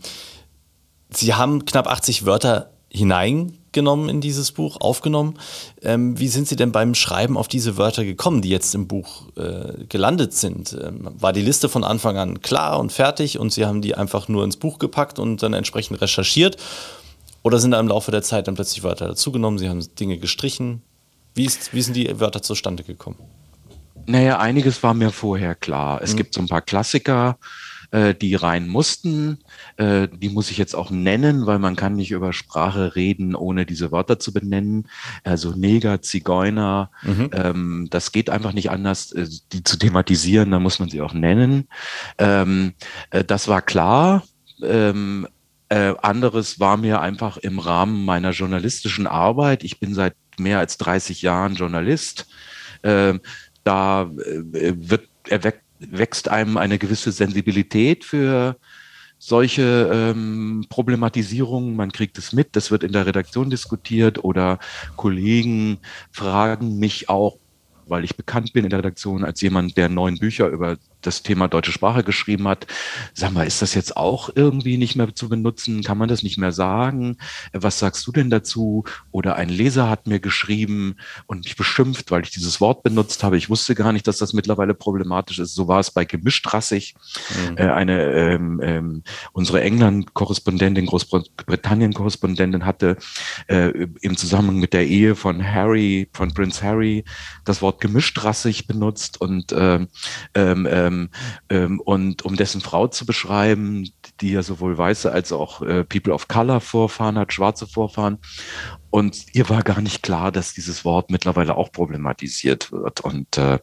Sie haben knapp 80 Wörter hineingenommen in dieses Buch, aufgenommen. Ähm, wie sind Sie denn beim Schreiben auf diese Wörter gekommen, die jetzt im Buch äh, gelandet sind? Ähm, war die Liste von Anfang an klar und fertig und Sie haben die einfach nur ins Buch gepackt und dann entsprechend recherchiert? Oder sind da im Laufe der Zeit dann plötzlich Wörter dazugenommen, Sie haben Dinge gestrichen? Wie, ist, wie sind die Wörter zustande gekommen? Naja, einiges war mir vorher klar. Es mhm. gibt so ein paar Klassiker, äh, die rein mussten. Äh, die muss ich jetzt auch nennen, weil man kann nicht über Sprache reden, ohne diese Wörter zu benennen. Also Neger, Zigeuner, mhm. ähm, das geht einfach nicht anders, äh, die zu thematisieren, da muss man sie auch nennen. Ähm, äh, das war klar. Ähm, äh, anderes war mir einfach im Rahmen meiner journalistischen Arbeit. Ich bin seit mehr als 30 Jahren Journalist. Da äh, wird, wächst einem eine gewisse Sensibilität für solche ähm, Problematisierungen. Man kriegt es mit, das wird in der Redaktion diskutiert oder Kollegen fragen mich auch, weil ich bekannt bin in der Redaktion als jemand, der neun Bücher über das Thema deutsche Sprache geschrieben hat. Sag mal, ist das jetzt auch irgendwie nicht mehr zu benutzen? Kann man das nicht mehr sagen? Was sagst du denn dazu? Oder ein Leser hat mir geschrieben und mich beschimpft, weil ich dieses Wort benutzt habe. Ich wusste gar nicht, dass das mittlerweile problematisch ist. So war es bei gemischtrassig. Mhm. Äh, eine ähm, ähm, unsere England-Korrespondentin, Großbritannien-Korrespondentin hatte äh, im Zusammenhang mit der Ehe von Harry, von Prince Harry, das Wort gemischtrassig benutzt und ähm, ähm, ähm ähm, und um dessen Frau zu beschreiben, die ja sowohl weiße als auch äh, People of Color Vorfahren hat, schwarze Vorfahren. Und ihr war gar nicht klar, dass dieses Wort mittlerweile auch problematisiert wird. Und äh,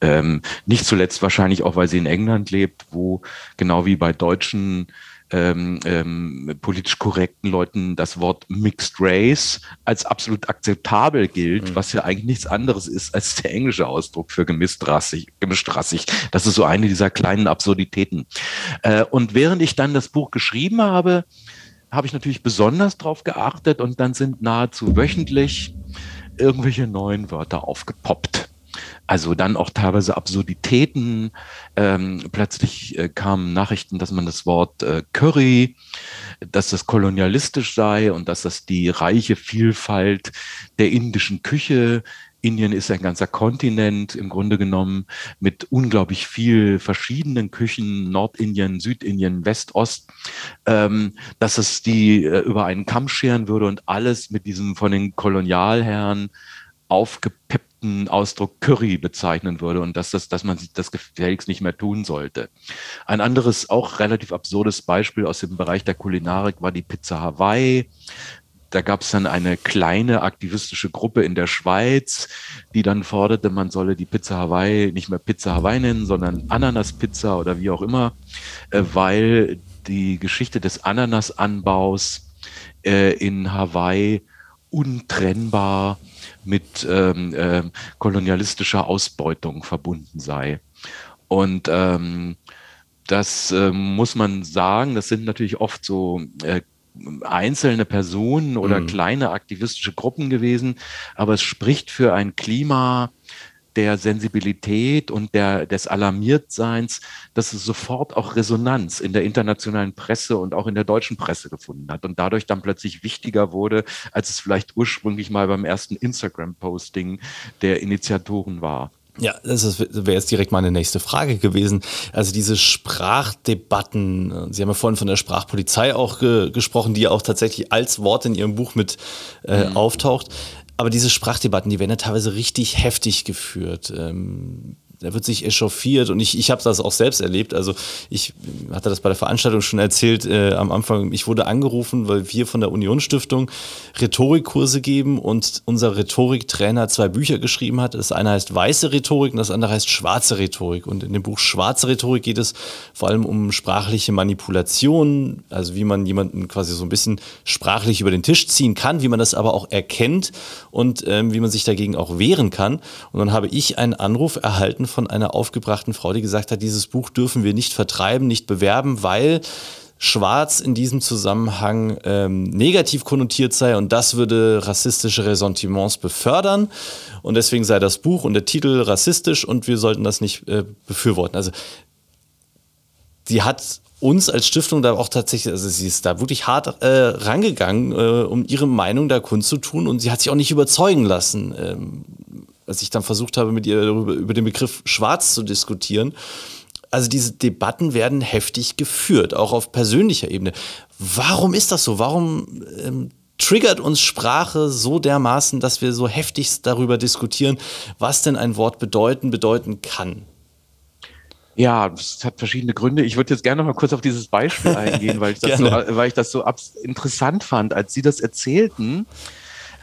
ähm, nicht zuletzt wahrscheinlich auch, weil sie in England lebt, wo genau wie bei deutschen ähm, ähm, politisch korrekten Leuten das Wort Mixed Race als absolut akzeptabel gilt, mhm. was ja eigentlich nichts anderes ist als der englische Ausdruck für gemischtrassig. Das ist so eine dieser kleinen Absurditäten. Äh, und während ich dann das Buch geschrieben habe, habe ich natürlich besonders darauf geachtet und dann sind nahezu wöchentlich irgendwelche neuen Wörter aufgepoppt. Also dann auch teilweise Absurditäten. Ähm, plötzlich äh, kamen Nachrichten, dass man das Wort äh, Curry, dass das kolonialistisch sei und dass das die reiche Vielfalt der indischen Küche Indien ist ein ganzer Kontinent im Grunde genommen mit unglaublich viel verschiedenen Küchen, Nordindien, Südindien, West, Ost, ähm, dass es die äh, über einen Kamm scheren würde und alles mit diesem von den Kolonialherren aufgepeppten Ausdruck Curry bezeichnen würde und dass, das, dass man das gefälligst nicht mehr tun sollte. Ein anderes, auch relativ absurdes Beispiel aus dem Bereich der Kulinarik war die Pizza Hawaii. Da gab es dann eine kleine aktivistische Gruppe in der Schweiz, die dann forderte, man solle die Pizza Hawaii nicht mehr Pizza Hawaii nennen, sondern Ananas-Pizza oder wie auch immer, äh, weil die Geschichte des Ananasanbaus äh, in Hawaii untrennbar mit ähm, äh, kolonialistischer Ausbeutung verbunden sei. Und ähm, das äh, muss man sagen, das sind natürlich oft so äh, einzelne Personen oder mhm. kleine aktivistische Gruppen gewesen, aber es spricht für ein Klima der Sensibilität und der, des Alarmiertseins, dass es sofort auch Resonanz in der internationalen Presse und auch in der deutschen Presse gefunden hat und dadurch dann plötzlich wichtiger wurde, als es vielleicht ursprünglich mal beim ersten Instagram-Posting der Initiatoren war. Ja, das wäre jetzt direkt meine nächste Frage gewesen. Also diese Sprachdebatten, Sie haben ja vorhin von der Sprachpolizei auch ge gesprochen, die ja auch tatsächlich als Wort in Ihrem Buch mit äh, mhm. auftaucht. Aber diese Sprachdebatten, die werden ja teilweise richtig heftig geführt. Ähm, da wird sich echauffiert und ich, ich habe das auch selbst erlebt. Also ich hatte das bei der Veranstaltung schon erzählt äh, am Anfang. Ich wurde angerufen, weil wir von der Unionsstiftung Rhetorikkurse geben und unser Rhetoriktrainer zwei Bücher geschrieben hat. Das eine heißt Weiße Rhetorik und das andere heißt Schwarze Rhetorik. Und in dem Buch Schwarze Rhetorik geht es vor allem um sprachliche Manipulation, also wie man jemanden quasi so ein bisschen sprachlich über den Tisch ziehen kann, wie man das aber auch erkennt und ähm, wie man sich dagegen auch wehren kann. Und dann habe ich einen Anruf erhalten von einer aufgebrachten Frau, die gesagt hat, dieses Buch dürfen wir nicht vertreiben, nicht bewerben, weil Schwarz in diesem Zusammenhang ähm, negativ konnotiert sei und das würde rassistische Ressentiments befördern und deswegen sei das Buch und der Titel rassistisch und wir sollten das nicht äh, befürworten. Also sie hat uns als Stiftung da auch tatsächlich, also sie ist da wirklich hart äh, rangegangen, äh, um ihre Meinung da kundzutun und sie hat sich auch nicht überzeugen lassen. Ähm, als ich dann versucht habe, mit ihr darüber, über den Begriff schwarz zu diskutieren. Also diese Debatten werden heftig geführt, auch auf persönlicher Ebene. Warum ist das so? Warum ähm, triggert uns Sprache so dermaßen, dass wir so heftigst darüber diskutieren, was denn ein Wort bedeuten, bedeuten kann? Ja, es hat verschiedene Gründe. Ich würde jetzt gerne noch mal kurz auf dieses Beispiel eingehen, weil ich das, so, weil ich das so interessant fand, als Sie das erzählten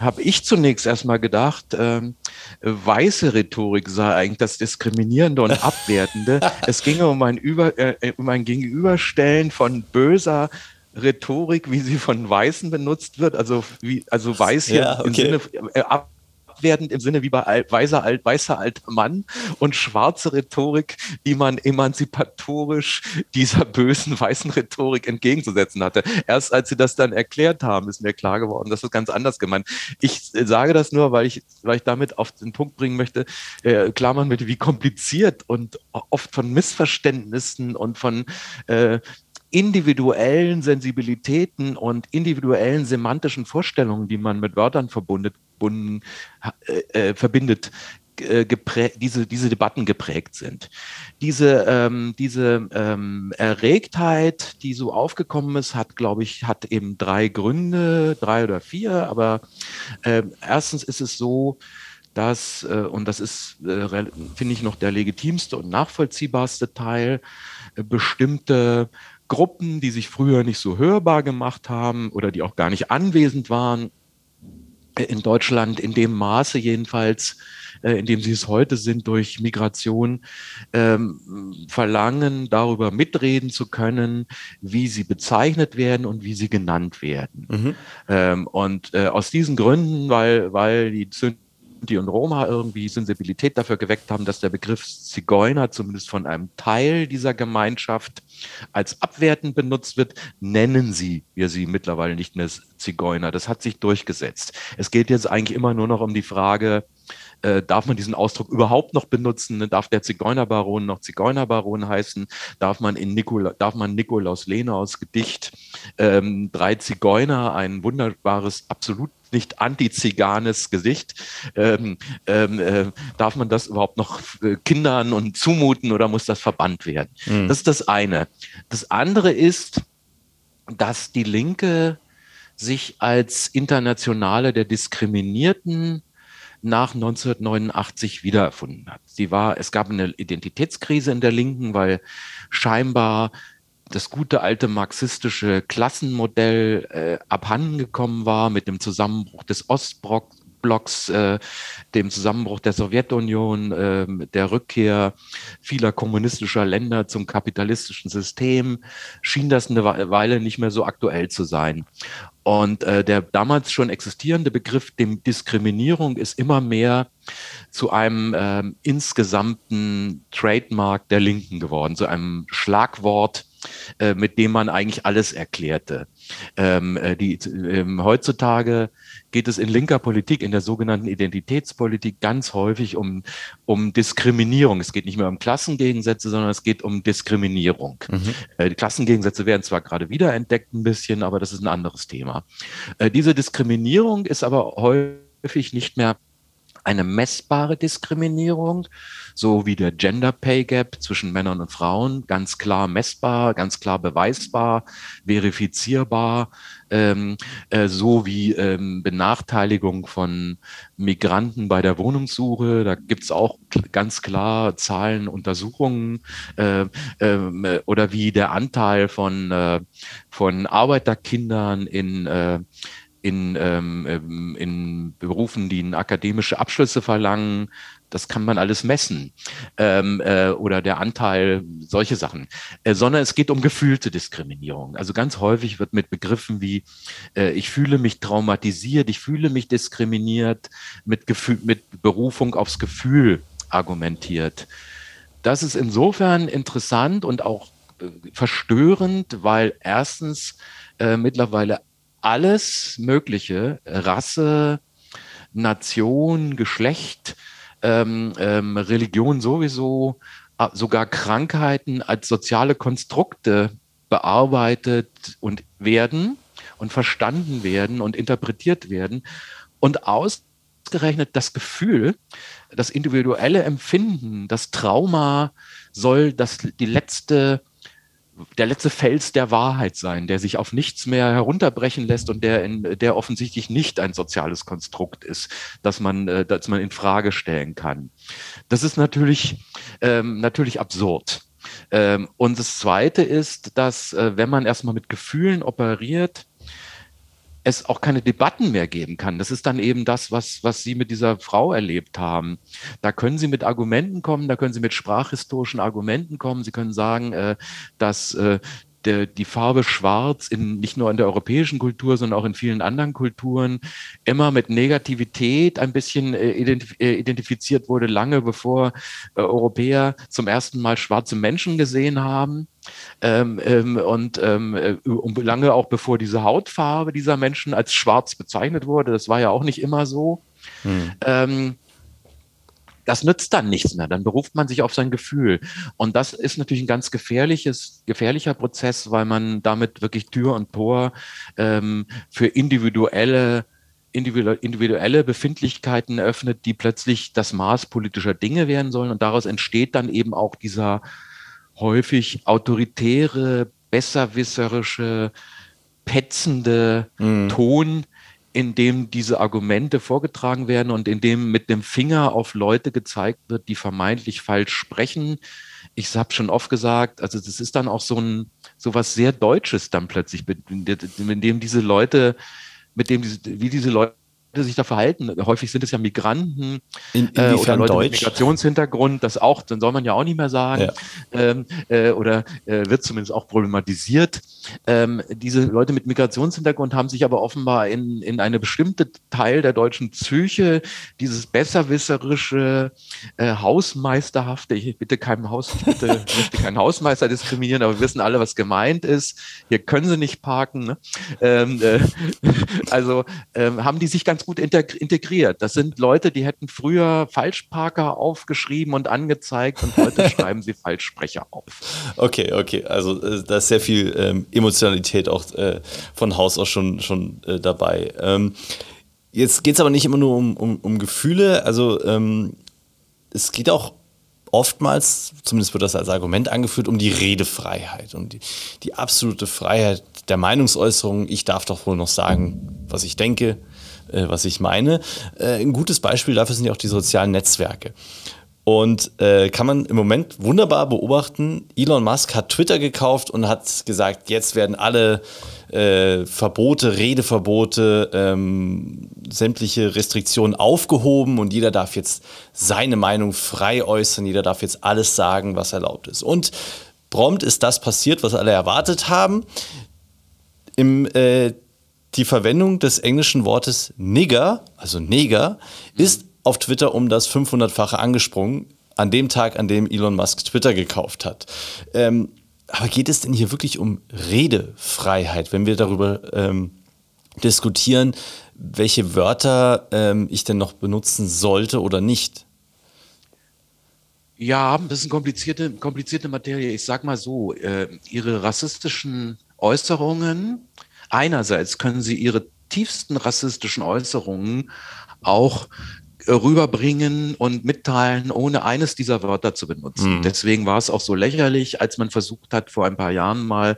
habe ich zunächst erstmal gedacht, ähm, weiße Rhetorik sei eigentlich das Diskriminierende und Abwertende. es ginge um ein, Über, äh, um ein Gegenüberstellen von böser Rhetorik, wie sie von Weißen benutzt wird, also wie also weiß hier ja, okay. im Sinne äh, abwertend im Sinne wie bei alt, weißer, alt, weißer alter Mann und schwarze Rhetorik, die man emanzipatorisch dieser bösen weißen Rhetorik entgegenzusetzen hatte. Erst als sie das dann erklärt haben, ist mir klar geworden, das ganz anders gemeint. Ich sage das nur, weil ich, weil ich damit auf den Punkt bringen möchte, äh, klar man mit, wie kompliziert und oft von Missverständnissen und von äh, individuellen Sensibilitäten und individuellen semantischen Vorstellungen, die man mit Wörtern verbundet, bunden, äh, äh, verbindet, äh, diese, diese Debatten geprägt sind. Diese, ähm, diese ähm, Erregtheit, die so aufgekommen ist, hat, glaube ich, hat eben drei Gründe, drei oder vier. Aber äh, erstens ist es so, dass, äh, und das ist, äh, finde ich, noch der legitimste und nachvollziehbarste Teil, äh, bestimmte Gruppen, die sich früher nicht so hörbar gemacht haben oder die auch gar nicht anwesend waren, in Deutschland in dem Maße jedenfalls, äh, in dem sie es heute sind, durch Migration ähm, verlangen, darüber mitreden zu können, wie sie bezeichnet werden und wie sie genannt werden. Mhm. Ähm, und äh, aus diesen Gründen, weil, weil die Sinti und Roma irgendwie Sensibilität dafür geweckt haben, dass der Begriff Zigeuner zumindest von einem Teil dieser Gemeinschaft als abwertend benutzt wird, nennen sie wir sie mittlerweile nicht mehr Zigeuner. Das hat sich durchgesetzt. Es geht jetzt eigentlich immer nur noch um die Frage, äh, darf man diesen Ausdruck überhaupt noch benutzen? Darf der Zigeunerbaron noch Zigeunerbaron heißen? Darf man in Nikol darf man Nikolaus Lenaus Gedicht ähm, Drei Zigeuner, ein wunderbares, absolut nicht antiziganes Gesicht. Ähm, ähm, äh, darf man das überhaupt noch äh, Kindern und zumuten oder muss das verbannt werden? Mhm. Das ist das eine. Das andere ist, dass die Linke sich als Internationale der Diskriminierten nach 1989 wiedererfunden hat. Sie war, es gab eine Identitätskrise in der Linken, weil scheinbar das gute alte marxistische Klassenmodell äh, abhandengekommen war mit dem Zusammenbruch des Ostblocks Ostblocks, äh, dem Zusammenbruch der Sowjetunion, äh, der Rückkehr vieler kommunistischer Länder zum kapitalistischen System, schien das eine Weile nicht mehr so aktuell zu sein. Und äh, der damals schon existierende Begriff dem Diskriminierung ist immer mehr zu einem äh, insgesamten Trademark der Linken geworden, zu einem Schlagwort, äh, mit dem man eigentlich alles erklärte. Ähm, äh, die, ähm, heutzutage geht es in linker Politik, in der sogenannten Identitätspolitik ganz häufig um, um Diskriminierung. Es geht nicht mehr um Klassengegensätze, sondern es geht um Diskriminierung. Mhm. Äh, die Klassengegensätze werden zwar gerade wiederentdeckt ein bisschen, aber das ist ein anderes Thema. Äh, diese Diskriminierung ist aber häufig nicht mehr eine messbare Diskriminierung, so wie der Gender Pay Gap zwischen Männern und Frauen, ganz klar messbar, ganz klar beweisbar, verifizierbar, ähm, äh, so wie ähm, Benachteiligung von Migranten bei der Wohnungssuche. Da gibt es auch ganz klar Zahlen, Untersuchungen äh, äh, oder wie der Anteil von, äh, von Arbeiterkindern in äh, in, ähm, ähm, in Berufen, die akademische Abschlüsse verlangen. Das kann man alles messen. Ähm, äh, oder der Anteil, solche Sachen. Äh, sondern es geht um gefühlte Diskriminierung. Also ganz häufig wird mit Begriffen wie äh, ich fühle mich traumatisiert, ich fühle mich diskriminiert, mit, Gefühl, mit Berufung aufs Gefühl argumentiert. Das ist insofern interessant und auch äh, verstörend, weil erstens äh, mittlerweile alles Mögliche, Rasse, Nation, Geschlecht, ähm, ähm, Religion sowieso, sogar Krankheiten als soziale Konstrukte bearbeitet und werden und verstanden werden und interpretiert werden. Und ausgerechnet das Gefühl, das individuelle Empfinden, das Trauma soll das die letzte der letzte Fels der Wahrheit sein, der sich auf nichts mehr herunterbrechen lässt und der, in, der offensichtlich nicht ein soziales Konstrukt ist, das man, äh, das man in Frage stellen kann. Das ist natürlich, ähm, natürlich absurd. Ähm, und das Zweite ist, dass äh, wenn man erstmal mit Gefühlen operiert, es auch keine Debatten mehr geben kann. Das ist dann eben das, was, was Sie mit dieser Frau erlebt haben. Da können Sie mit Argumenten kommen, da können Sie mit sprachhistorischen Argumenten kommen. Sie können sagen, äh, dass äh, die Farbe Schwarz in, nicht nur in der europäischen Kultur, sondern auch in vielen anderen Kulturen immer mit Negativität ein bisschen äh, äh, identifiziert wurde, lange bevor äh, Europäer zum ersten Mal schwarze Menschen gesehen haben. Ähm, ähm, und ähm, äh, lange auch bevor diese Hautfarbe dieser Menschen als schwarz bezeichnet wurde. Das war ja auch nicht immer so. Hm. Ähm, das nützt dann nichts mehr. Dann beruft man sich auf sein Gefühl. Und das ist natürlich ein ganz gefährliches, gefährlicher Prozess, weil man damit wirklich Tür und Tor ähm, für individuelle individuelle Befindlichkeiten öffnet, die plötzlich das Maß politischer Dinge werden sollen. Und daraus entsteht dann eben auch dieser häufig autoritäre, besserwisserische, petzende mhm. Ton, in dem diese Argumente vorgetragen werden und in dem mit dem Finger auf Leute gezeigt wird, die vermeintlich falsch sprechen. Ich habe schon oft gesagt, also das ist dann auch so ein so was sehr Deutsches dann plötzlich, in dem diese Leute, mit dem wie diese Leute sich da verhalten. Häufig sind es ja Migranten In, äh, oder Leute Deutsch? mit Migrationshintergrund, das auch, dann soll man ja auch nicht mehr sagen, ja. ähm, äh, oder äh, wird zumindest auch problematisiert. Ähm, diese Leute mit Migrationshintergrund haben sich aber offenbar in, in eine bestimmte Teil der deutschen Psyche, dieses besserwisserische, äh, hausmeisterhafte, ich bitte keinem Haus, ich bitte, möchte keinen Hausmeister diskriminieren, aber wir wissen alle, was gemeint ist. Hier können sie nicht parken. Ne? Ähm, äh, also ähm, haben die sich ganz gut integriert. Das sind Leute, die hätten früher Falschparker aufgeschrieben und angezeigt und heute schreiben sie Falschsprecher auf. Okay, okay. Also äh, da ist sehr viel ähm, Emotionalität auch äh, von Haus aus schon, schon äh, dabei. Ähm, jetzt geht es aber nicht immer nur um, um, um Gefühle. Also ähm, es geht auch oftmals, zumindest wird das als Argument angeführt, um die Redefreiheit, um die, die absolute Freiheit der Meinungsäußerung. Ich darf doch wohl noch sagen, was ich denke. äh, was ich meine. Äh, ein gutes Beispiel dafür sind ja auch die sozialen Netzwerke. Und äh, kann man im Moment wunderbar beobachten, Elon Musk hat Twitter gekauft und hat gesagt, jetzt werden alle äh, Verbote, Redeverbote, ähm, sämtliche Restriktionen aufgehoben und jeder darf jetzt seine Meinung frei äußern, jeder darf jetzt alles sagen, was erlaubt ist. Und prompt ist das passiert, was alle erwartet haben. Im, äh, die Verwendung des englischen Wortes Nigger, also Neger, ist auf Twitter um das 500-fache angesprungen, an dem Tag, an dem Elon Musk Twitter gekauft hat. Ähm, aber geht es denn hier wirklich um Redefreiheit, wenn wir darüber ähm, diskutieren, welche Wörter ähm, ich denn noch benutzen sollte oder nicht? Ja, das ist eine komplizierte, komplizierte Materie. Ich sag mal so, äh, Ihre rassistischen Äußerungen, einerseits können Sie Ihre tiefsten rassistischen Äußerungen auch rüberbringen und mitteilen, ohne eines dieser Wörter zu benutzen. Mhm. Deswegen war es auch so lächerlich, als man versucht hat, vor ein paar Jahren mal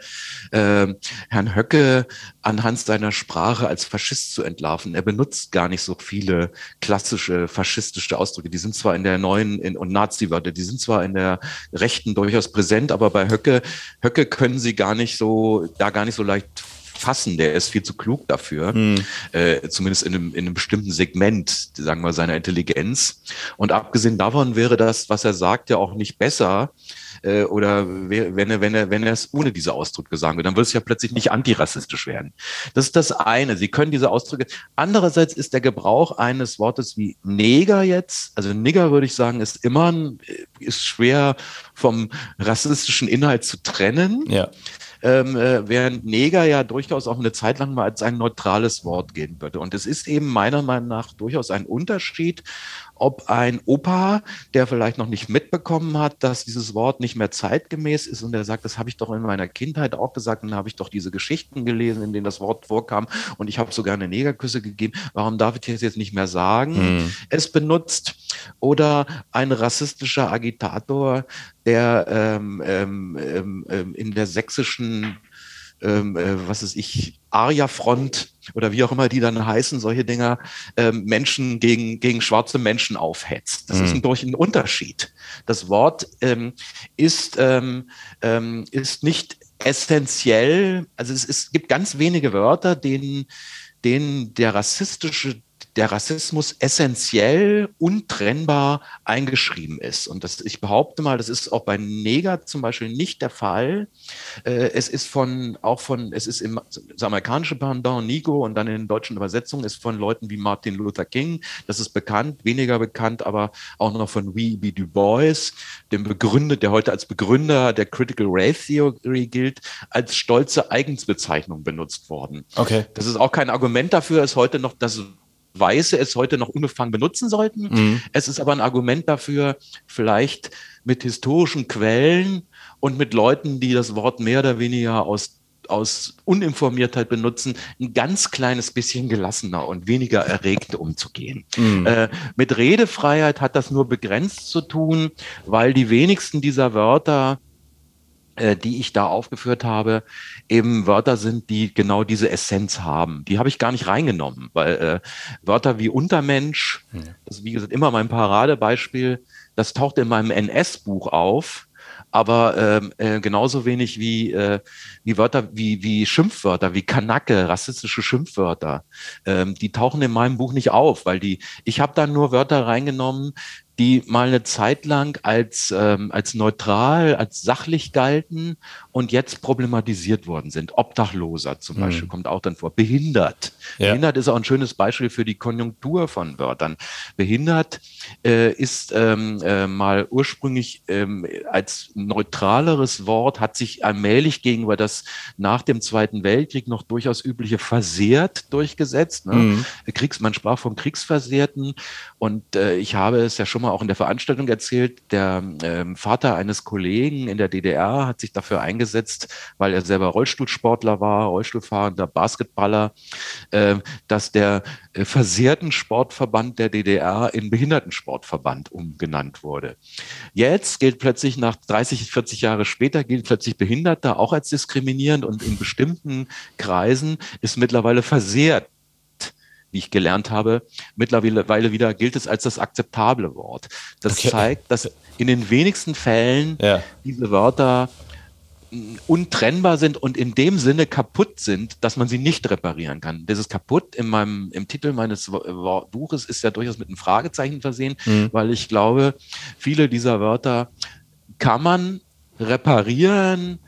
äh, Herrn Höcke anhand seiner Sprache als Faschist zu entlarven. Er benutzt gar nicht so viele klassische faschistische Ausdrücke. Die sind zwar in der neuen in, und Nazi-Wörter, die sind zwar in der Rechten durchaus präsent, aber bei Höcke, Höcke können sie gar nicht so, da gar nicht so leicht fassen. Der ist viel zu klug dafür, hm. äh, zumindest in einem, in einem bestimmten Segment, sagen wir, seiner Intelligenz. Und abgesehen davon wäre das, was er sagt, ja auch nicht besser, äh, oder wenn er, wenn er, wenn er es ohne diese Ausdrücke sagen würde, dann würde es ja plötzlich nicht antirassistisch werden. Das ist das eine. Sie können diese Ausdrücke. Andererseits ist der Gebrauch eines Wortes wie Neger jetzt, also Nigger würde ich sagen, ist immer, ein, ist schwer vom rassistischen Inhalt zu trennen. Ja ähm, äh, während Neger ja durchaus auch eine Zeit lang mal als ein neutrales Wort gehen würde. Und es ist eben meiner Meinung nach durchaus ein Unterschied, ob ein Opa, der vielleicht noch nicht mitbekommen hat, dass dieses Wort nicht mehr zeitgemäß ist und der sagt, das habe ich doch in meiner Kindheit auch gesagt und dann habe ich doch diese Geschichten gelesen, in denen das Wort vorkam und ich habe sogar eine Negerküsse gegeben. Warum darf ich das jetzt nicht mehr sagen? Hm. Es benutzt oder ein rassistischer Agitator, der ähm, ähm, ähm, ähm in der sächsischen ähm, äh, was ist ich, Arya-Front oder wie auch immer die dann heißen, solche Dinger, ähm, Menschen gegen, gegen schwarze Menschen aufhetzt. Das mhm. ist ein, durch ein Unterschied. Das Wort ähm, ist, ähm, ähm, ist nicht essentiell, also es, es gibt ganz wenige Wörter, denen, denen der rassistische der Rassismus essentiell, untrennbar eingeschrieben ist. Und das, ich behaupte mal, das ist auch bei Neger zum Beispiel nicht der Fall. Äh, es ist von, auch von, es ist im das amerikanische Pendant Nigo und dann in den deutschen Übersetzungen ist von Leuten wie Martin Luther King, das ist bekannt, weniger bekannt, aber auch noch von W.E.B. Du Bois, dem Begründer, der heute als Begründer der Critical Race Theory gilt, als stolze Eigensbezeichnung benutzt worden. Okay. Das ist auch kein Argument dafür, ist heute noch das Weiße es heute noch unbefangen benutzen sollten. Mhm. Es ist aber ein Argument dafür, vielleicht mit historischen Quellen und mit Leuten, die das Wort mehr oder weniger aus aus Uninformiertheit benutzen, ein ganz kleines bisschen gelassener und weniger erregt umzugehen. Mhm. Äh, mit Redefreiheit hat das nur begrenzt zu tun, weil die wenigsten dieser Wörter die ich da aufgeführt habe, eben Wörter sind, die genau diese Essenz haben. Die habe ich gar nicht reingenommen, weil äh, Wörter wie Untermensch, ja. das ist wie gesagt immer mein Paradebeispiel, das taucht in meinem NS-Buch auf, aber ähm, äh, genauso wenig wie, äh, wie Wörter, wie, wie Schimpfwörter, wie Kanacke, rassistische Schimpfwörter. Ähm, die tauchen in meinem Buch nicht auf, weil die, ich habe da nur Wörter reingenommen, die mal eine Zeit lang als, ähm, als neutral, als sachlich galten und jetzt problematisiert worden sind. Obdachloser zum mhm. Beispiel kommt auch dann vor. Behindert. Ja. Behindert ist auch ein schönes Beispiel für die Konjunktur von Wörtern. Behindert äh, ist ähm, äh, mal ursprünglich ähm, als neutraleres Wort, hat sich allmählich gegenüber das nach dem Zweiten Weltkrieg noch durchaus übliche versehrt durchgesetzt. Ne? Mhm. Kriegs, man sprach vom Kriegsversehrten und äh, ich habe es ja schon mal auch in der Veranstaltung erzählt, der ähm, Vater eines Kollegen in der DDR hat sich dafür eingesetzt, weil er selber Rollstuhlsportler war, Rollstuhlfahrender Basketballer, äh, dass der äh, versehrten Sportverband der DDR in Behindertensportverband umgenannt wurde. Jetzt gilt plötzlich nach 30, 40 Jahre später gilt plötzlich Behinderter auch als diskriminierend und in bestimmten Kreisen ist mittlerweile versehrt wie ich gelernt habe, mittlerweile wieder gilt es als das akzeptable Wort. Das okay. zeigt, dass in den wenigsten Fällen ja. diese Wörter untrennbar sind und in dem Sinne kaputt sind, dass man sie nicht reparieren kann. Dieses kaputt in meinem, im Titel meines Buches ist ja durchaus mit einem Fragezeichen versehen, mhm. weil ich glaube, viele dieser Wörter kann man reparieren,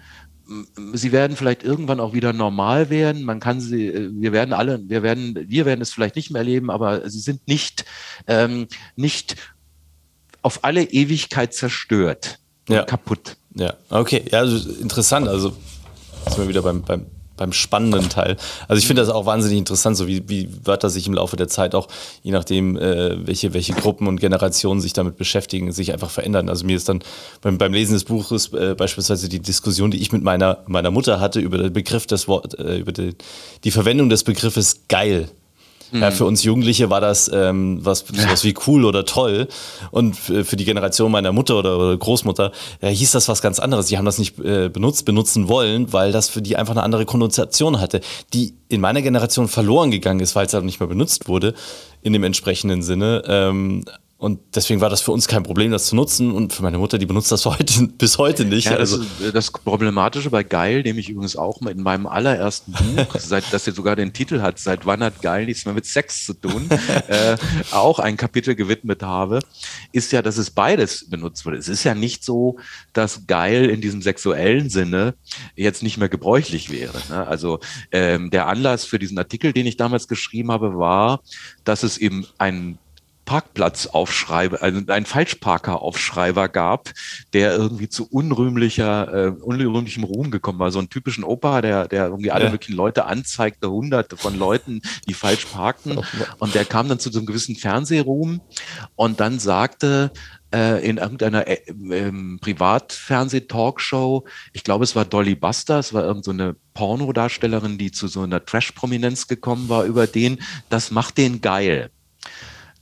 sie werden vielleicht irgendwann auch wieder normal werden. Man kann sie, äh, wir werden alle, wir werden, wir werden es vielleicht nicht mehr erleben, aber sie sind nicht, ähm, nicht auf alle Ewigkeit zerstört ja. kaputt. Ja, okay. Ja, also interessant. Also sind wir wieder beim, beim, beim spannenden Teil. Also ich finde das auch wahnsinnig interessant, so wie, wie Wörter sich im Laufe der Zeit auch, je nachdem, äh, welche, welche Gruppen und Generationen sich damit beschäftigen, sich einfach verändern. Also mir ist dann beim, beim Lesen des Buches äh, beispielsweise die Diskussion, die ich mit meiner, meiner Mutter hatte über den Begriff des Wort, äh, über die, die Verwendung des Begriffes geil Mhm. Ja, für uns Jugendliche war das ähm, was, was wie cool oder toll. Und für die Generation meiner Mutter oder, Großmutter ja, hieß das was ganz anderes. Die haben das nicht äh, benutzt, benutzen wollen, weil das für die einfach eine andere Konnotation hatte, die in meiner Generation verloren gegangen ist, weil es halt nicht mehr benutzt wurde in dem entsprechenden Sinne. Ähm, und deswegen war das für uns kein Problem, das zu nutzen. Und für meine Mutter, die benutzt das heute, bis heute nicht. Ja, also das Problematische bei Geil, dem ich übrigens auch in meinem allerersten Buch, seit das jetzt sogar den Titel hat, seit wann hat Geil nichts mehr mit Sex zu tun, äh, auch ein Kapitel gewidmet habe, ist ja, dass es beides benutzt wurde. Es ist ja nicht so, dass Geil in diesem sexuellen Sinne jetzt nicht mehr gebräuchlich wäre. Ne? Also ähm, der Anlass für diesen Artikel, den ich damals geschrieben habe, war, dass es eben ein Parkplatzaufschreiber, also ein Falschparker-Aufschreiber gab, der irgendwie zu unrühmlicher, äh, unrühmlichem Ruhm gekommen war. So einen typischen Opa, der, der irgendwie alle ja. möglichen Leute anzeigte, hunderte von Leuten, die falsch parkten. Und der kam dann zu so einem gewissen Fernsehruhm und dann sagte, äh, in irgendeiner äh, ähm, Privatfernseh-Talkshow, ich glaube, es war Dolly Buster, es war irgendeine so Pornodarstellerin, die zu so einer Trash-Prominenz gekommen war über den, das macht den geil.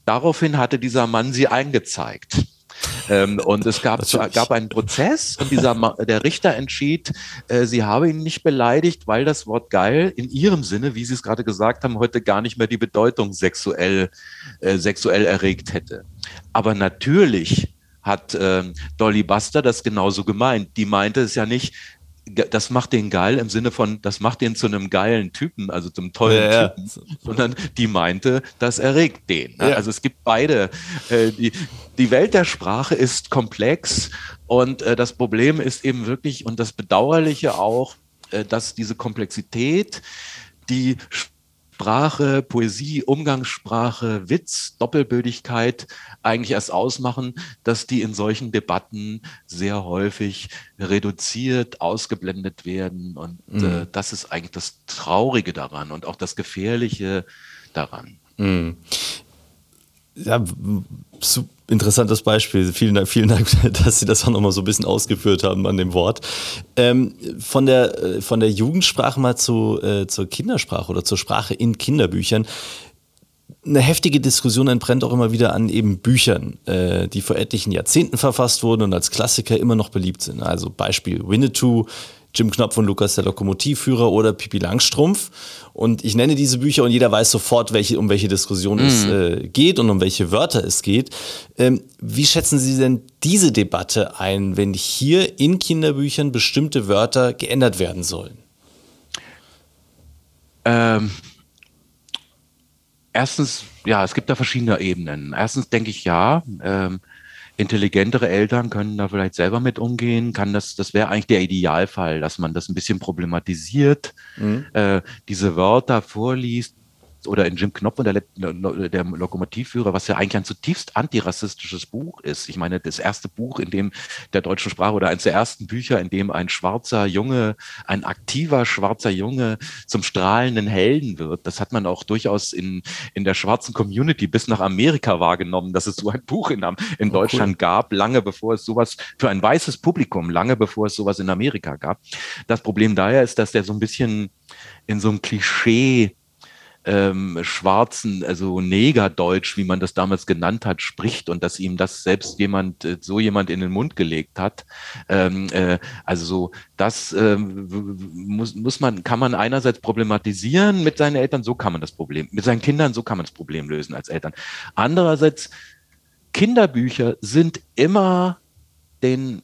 Daraufhin hatte dieser Mann sie eingezeigt. Ähm, und es gab, gab einen Prozess und dieser der Richter entschied, äh, sie habe ihn nicht beleidigt, weil das Wort geil in ihrem Sinne, wie Sie es gerade gesagt haben, heute gar nicht mehr die Bedeutung sexuell, äh, sexuell erregt hätte. Aber natürlich hat äh, Dolly Buster das genauso gemeint. Die meinte es ja nicht, das macht den geil im Sinne von, das macht den zu einem geilen Typen, also zum tollen ja, Typen, ja. sondern die meinte, das erregt den. Ne? Ja. Also es gibt beide. Äh, die, die Welt der Sprache ist komplex und äh, das Problem ist eben wirklich und das Bedauerliche auch, äh, dass diese Komplexität, die Sprache, Poesie, Umgangssprache, Witz, Doppelbödigkeit eigentlich erst ausmachen, dass die in solchen Debatten sehr häufig reduziert, ausgeblendet werden. Und äh, mhm. äh, das ist eigentlich das Traurige daran und auch das Gefährliche daran. Mhm. Ja, interessantes Beispiel. Vielen Dank, vielen Dank, dass Sie das auch nochmal so ein bisschen ausgeführt haben an dem Wort. Ähm, von, der, äh, von der Jugendsprache mal zu, äh, zur Kindersprache oder zur Sprache in Kinderbüchern. Eine heftige Diskussion entbrennt auch immer wieder an eben Büchern, äh, die vor etlichen Jahrzehnten verfasst wurden und als Klassiker immer noch beliebt sind. Also Beispiel Winnetou, Jim Knopf und Lukas der Lokomotivführer oder Pipi Langstrumpf. Und ich nenne diese Bücher und jeder weiß sofort, welche, um welche Diskussion mhm. es äh, geht und um welche Wörter es geht. Ähm, wie schätzen Sie denn diese Debatte ein, wenn hier in Kinderbüchern bestimmte Wörter geändert werden sollen? Ähm, erstens, ja, es gibt da verschiedene Ebenen. Erstens denke ich ja, ähm, intelligentere Eltern können da vielleicht selber mit umgehen, kann das, das wäre eigentlich der Idealfall, dass man das ein bisschen problematisiert, mhm. äh, diese Wörter vorliest, oder in Jim Knopf und der, der Lokomotivführer, was ja eigentlich ein zutiefst antirassistisches Buch ist. Ich meine, das erste Buch, in dem der deutschen Sprache oder eines der ersten Bücher, in dem ein schwarzer Junge, ein aktiver schwarzer Junge zum strahlenden Helden wird. Das hat man auch durchaus in, in der schwarzen Community bis nach Amerika wahrgenommen, dass es so ein Buch in, in oh, Deutschland cool. gab, lange bevor es sowas für ein weißes Publikum, lange bevor es sowas in Amerika gab. Das Problem daher ist, dass der so ein bisschen in so einem Klischee ähm, schwarzen, also Negerdeutsch, wie man das damals genannt hat, spricht und dass ihm das selbst jemand, äh, so jemand in den Mund gelegt hat. Ähm, äh, also so, das äh, muss, muss man, kann man einerseits problematisieren mit seinen Eltern, so kann man das Problem, mit seinen Kindern, so kann man das Problem lösen als Eltern. Andererseits, Kinderbücher sind immer den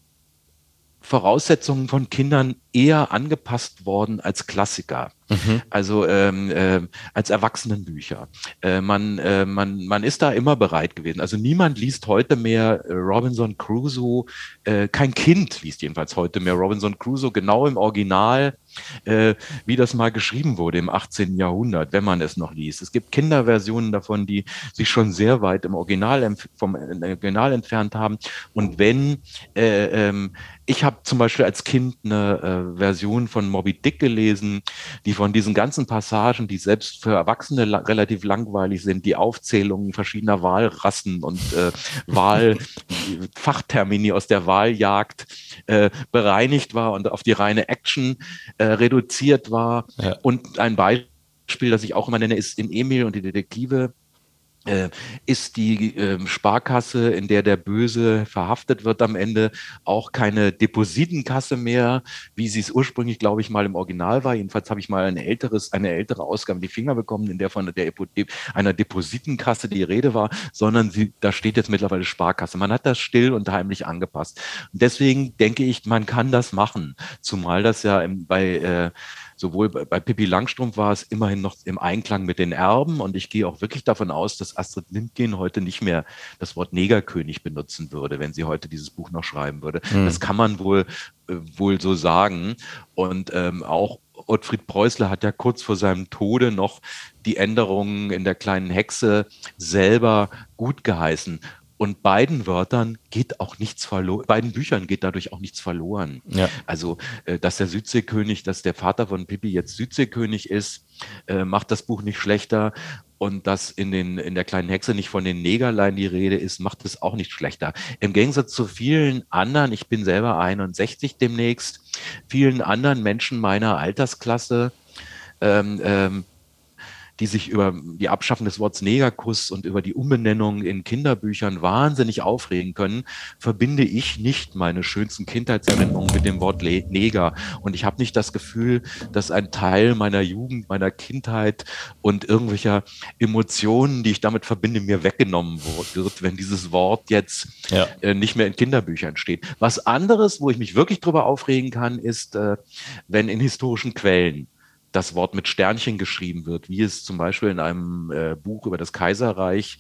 Voraussetzungen von Kindern eher angepasst worden als Klassiker, mhm. also ähm, äh, als Erwachsenenbücher. Äh, man, äh, man, man ist da immer bereit gewesen. Also niemand liest heute mehr äh, Robinson Crusoe, äh, kein Kind liest jedenfalls heute mehr Robinson Crusoe genau im Original, äh, wie das mal geschrieben wurde im 18. Jahrhundert, wenn man es noch liest. Es gibt Kinderversionen davon, die sich schon sehr weit im Original vom Original entfernt haben. Und wenn ähm, ich habe zum Beispiel als Kind eine Version von Moby Dick gelesen, die von diesen ganzen Passagen, die selbst für Erwachsene la relativ langweilig sind, die Aufzählungen verschiedener Wahlrassen und äh, Wahlfachtermini aus der Wahljagd äh, bereinigt war und auf die reine Action äh, reduziert war. Ja. Und ein Beispiel, das ich auch immer nenne, ist in Emil und die Detektive äh, ist die äh, Sparkasse, in der der Böse verhaftet wird am Ende, auch keine Depositenkasse mehr, wie sie es ursprünglich, glaube ich, mal im Original war. Jedenfalls habe ich mal ein älteres, eine ältere Ausgabe in die Finger bekommen, in der von der, einer Depositenkasse die Rede war, sondern sie, da steht jetzt mittlerweile Sparkasse. Man hat das still und heimlich angepasst. Und deswegen denke ich, man kann das machen, zumal das ja im, bei äh, sowohl bei, bei Pippi Langstrumpf war es immerhin noch im Einklang mit den Erben und ich gehe auch wirklich davon aus, dass Astrid Lindgren heute nicht mehr das Wort Negerkönig benutzen würde, wenn sie heute dieses Buch noch schreiben würde. Mhm. Das kann man wohl, äh, wohl so sagen. Und ähm, auch Ottfried Preußler hat ja kurz vor seinem Tode noch die Änderungen in der kleinen Hexe selber gut geheißen. Und beiden Wörtern geht auch nichts verloren, beiden Büchern geht dadurch auch nichts verloren. Ja. Also, äh, dass der Südseekönig, dass der Vater von Pippi jetzt Südseekönig ist, äh, macht das Buch nicht schlechter. Und dass in, den, in der kleinen Hexe nicht von den Negerlein die Rede ist, macht es auch nicht schlechter. Im Gegensatz zu vielen anderen, ich bin selber 61 demnächst, vielen anderen Menschen meiner Altersklasse, ähm, ähm, die sich über die Abschaffung des Wortes Negerkuss und über die Umbenennung in Kinderbüchern wahnsinnig aufregen können, verbinde ich nicht meine schönsten Kindheitserinnerungen mit dem Wort Neger. Und ich habe nicht das Gefühl, dass ein Teil meiner Jugend, meiner Kindheit und irgendwelcher Emotionen, die ich damit verbinde, mir weggenommen wird, wenn dieses Wort jetzt ja. äh, nicht mehr in Kinderbüchern steht. Was anderes, wo ich mich wirklich drüber aufregen kann, ist, äh, wenn in historischen Quellen das Wort mit Sternchen geschrieben wird, wie es zum Beispiel in einem äh, Buch über das Kaiserreich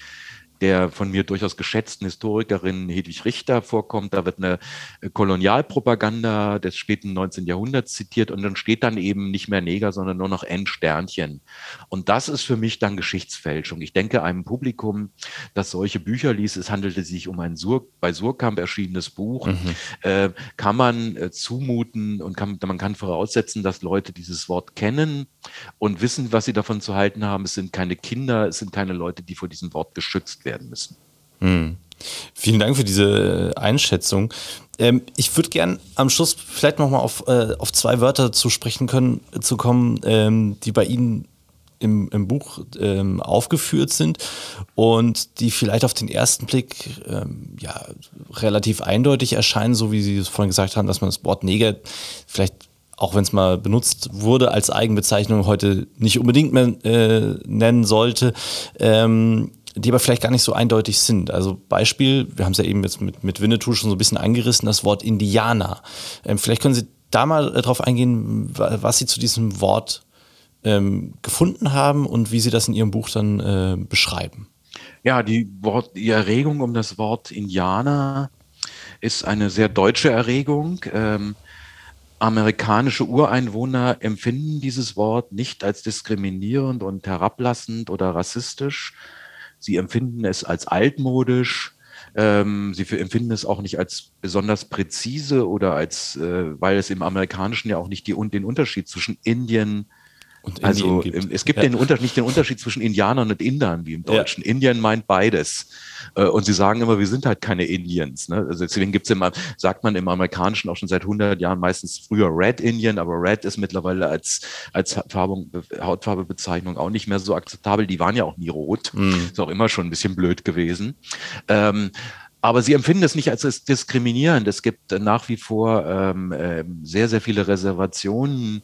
der von mir durchaus geschätzten Historikerin Hedwig Richter vorkommt. Da wird eine äh, Kolonialpropaganda des späten 19. Jahrhunderts zitiert und dann steht dann eben nicht mehr Neger, sondern nur noch N Sternchen. Und das ist für mich dann Geschichtsfälschung. Ich denke, einem Publikum, das solche Bücher liest, es handelte sich um ein Sur bei Surkamp erschienenes Buch, mhm. äh, kann man äh, zumuten und kann, man kann voraussetzen, dass Leute dieses Wort kennen und wissen, was sie davon zu halten haben. Es sind keine Kinder, es sind keine Leute, die vor diesem Wort geschützt werden werden müssen. Hm. Vielen Dank für diese Einschätzung. Ähm, ich würde gern am Schluss vielleicht nochmal auf, äh, auf zwei Wörter zu sprechen können, zu kommen, ähm, die bei Ihnen im, im Buch ähm, aufgeführt sind und die vielleicht auf den ersten Blick ähm, ja, relativ eindeutig erscheinen, so wie Sie es vorhin gesagt haben, dass man das Wort Neger vielleicht auch wenn es mal benutzt wurde als Eigenbezeichnung, heute nicht unbedingt mehr äh, nennen sollte. Ähm, die aber vielleicht gar nicht so eindeutig sind. Also Beispiel, wir haben es ja eben jetzt mit, mit Winnetou schon so ein bisschen angerissen, das Wort Indianer. Ähm, vielleicht können Sie da mal äh, drauf eingehen, was Sie zu diesem Wort ähm, gefunden haben und wie Sie das in Ihrem Buch dann äh, beschreiben. Ja, die, Wort, die Erregung um das Wort Indianer ist eine sehr deutsche Erregung. Ähm, amerikanische Ureinwohner empfinden dieses Wort nicht als diskriminierend und herablassend oder rassistisch, Sie empfinden es als altmodisch. Ähm, sie empfinden es auch nicht als besonders präzise oder als, äh, weil es im Amerikanischen ja auch nicht die, den Unterschied zwischen Indian also es gibt ja. den Unterschied, nicht den Unterschied zwischen Indianern und Indern wie im Deutschen. Ja. Indien meint beides. Äh, und sie sagen immer, wir sind halt keine Indians. Ne? Also deswegen gibt's immer, sagt man im Amerikanischen auch schon seit 100 Jahren meistens früher Red Indian, aber Red ist mittlerweile als, als Farbung, Hautfarbebezeichnung auch nicht mehr so akzeptabel. Die waren ja auch nie rot. Mhm. Ist auch immer schon ein bisschen blöd gewesen. Ähm, aber sie empfinden es nicht als diskriminierend. Es gibt nach wie vor ähm, äh, sehr, sehr viele Reservationen,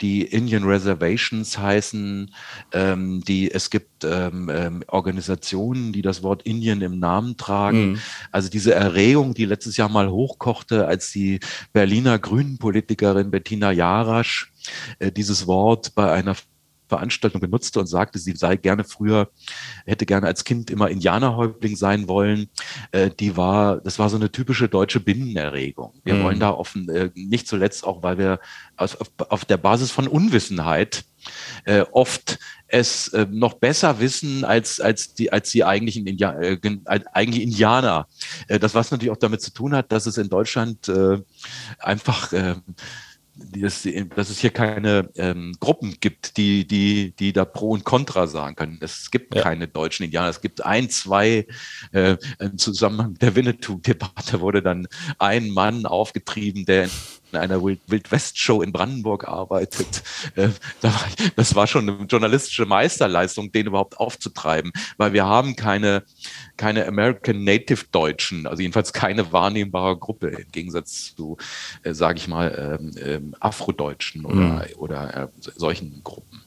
die Indian Reservations heißen. Ähm, die, es gibt ähm, ähm, Organisationen, die das Wort Indien im Namen tragen. Mhm. Also diese Erregung, die letztes Jahr mal hochkochte, als die Berliner Grünen-Politikerin Bettina Jarasch äh, dieses Wort bei einer Veranstaltung benutzte und sagte, sie sei gerne früher, hätte gerne als Kind immer Indianerhäuptling sein wollen. Äh, die war, das war so eine typische deutsche Binnenerregung. Wir mhm. wollen da offen, äh, nicht zuletzt auch, weil wir auf, auf der Basis von Unwissenheit äh, oft es äh, noch besser wissen als, als, die, als die eigentlichen India äh, eigentlich Indianer. Äh, das was natürlich auch damit zu tun hat, dass es in Deutschland äh, einfach äh, dass, dass es hier keine ähm, Gruppen gibt, die, die, die da Pro und Contra sagen können. Es gibt ja. keine deutschen Indianer. Es gibt ein, zwei, äh, im Zusammenhang der Winnetou-Debatte wurde dann ein Mann aufgetrieben, der in einer Wild-West-Show in Brandenburg arbeitet. Äh, das war schon eine journalistische Meisterleistung, den überhaupt aufzutreiben, weil wir haben keine, keine American Native Deutschen, also jedenfalls keine wahrnehmbare Gruppe im Gegensatz zu, äh, sage ich mal, ähm, ähm, Afrodeutschen oder, mhm. oder äh, solchen Gruppen.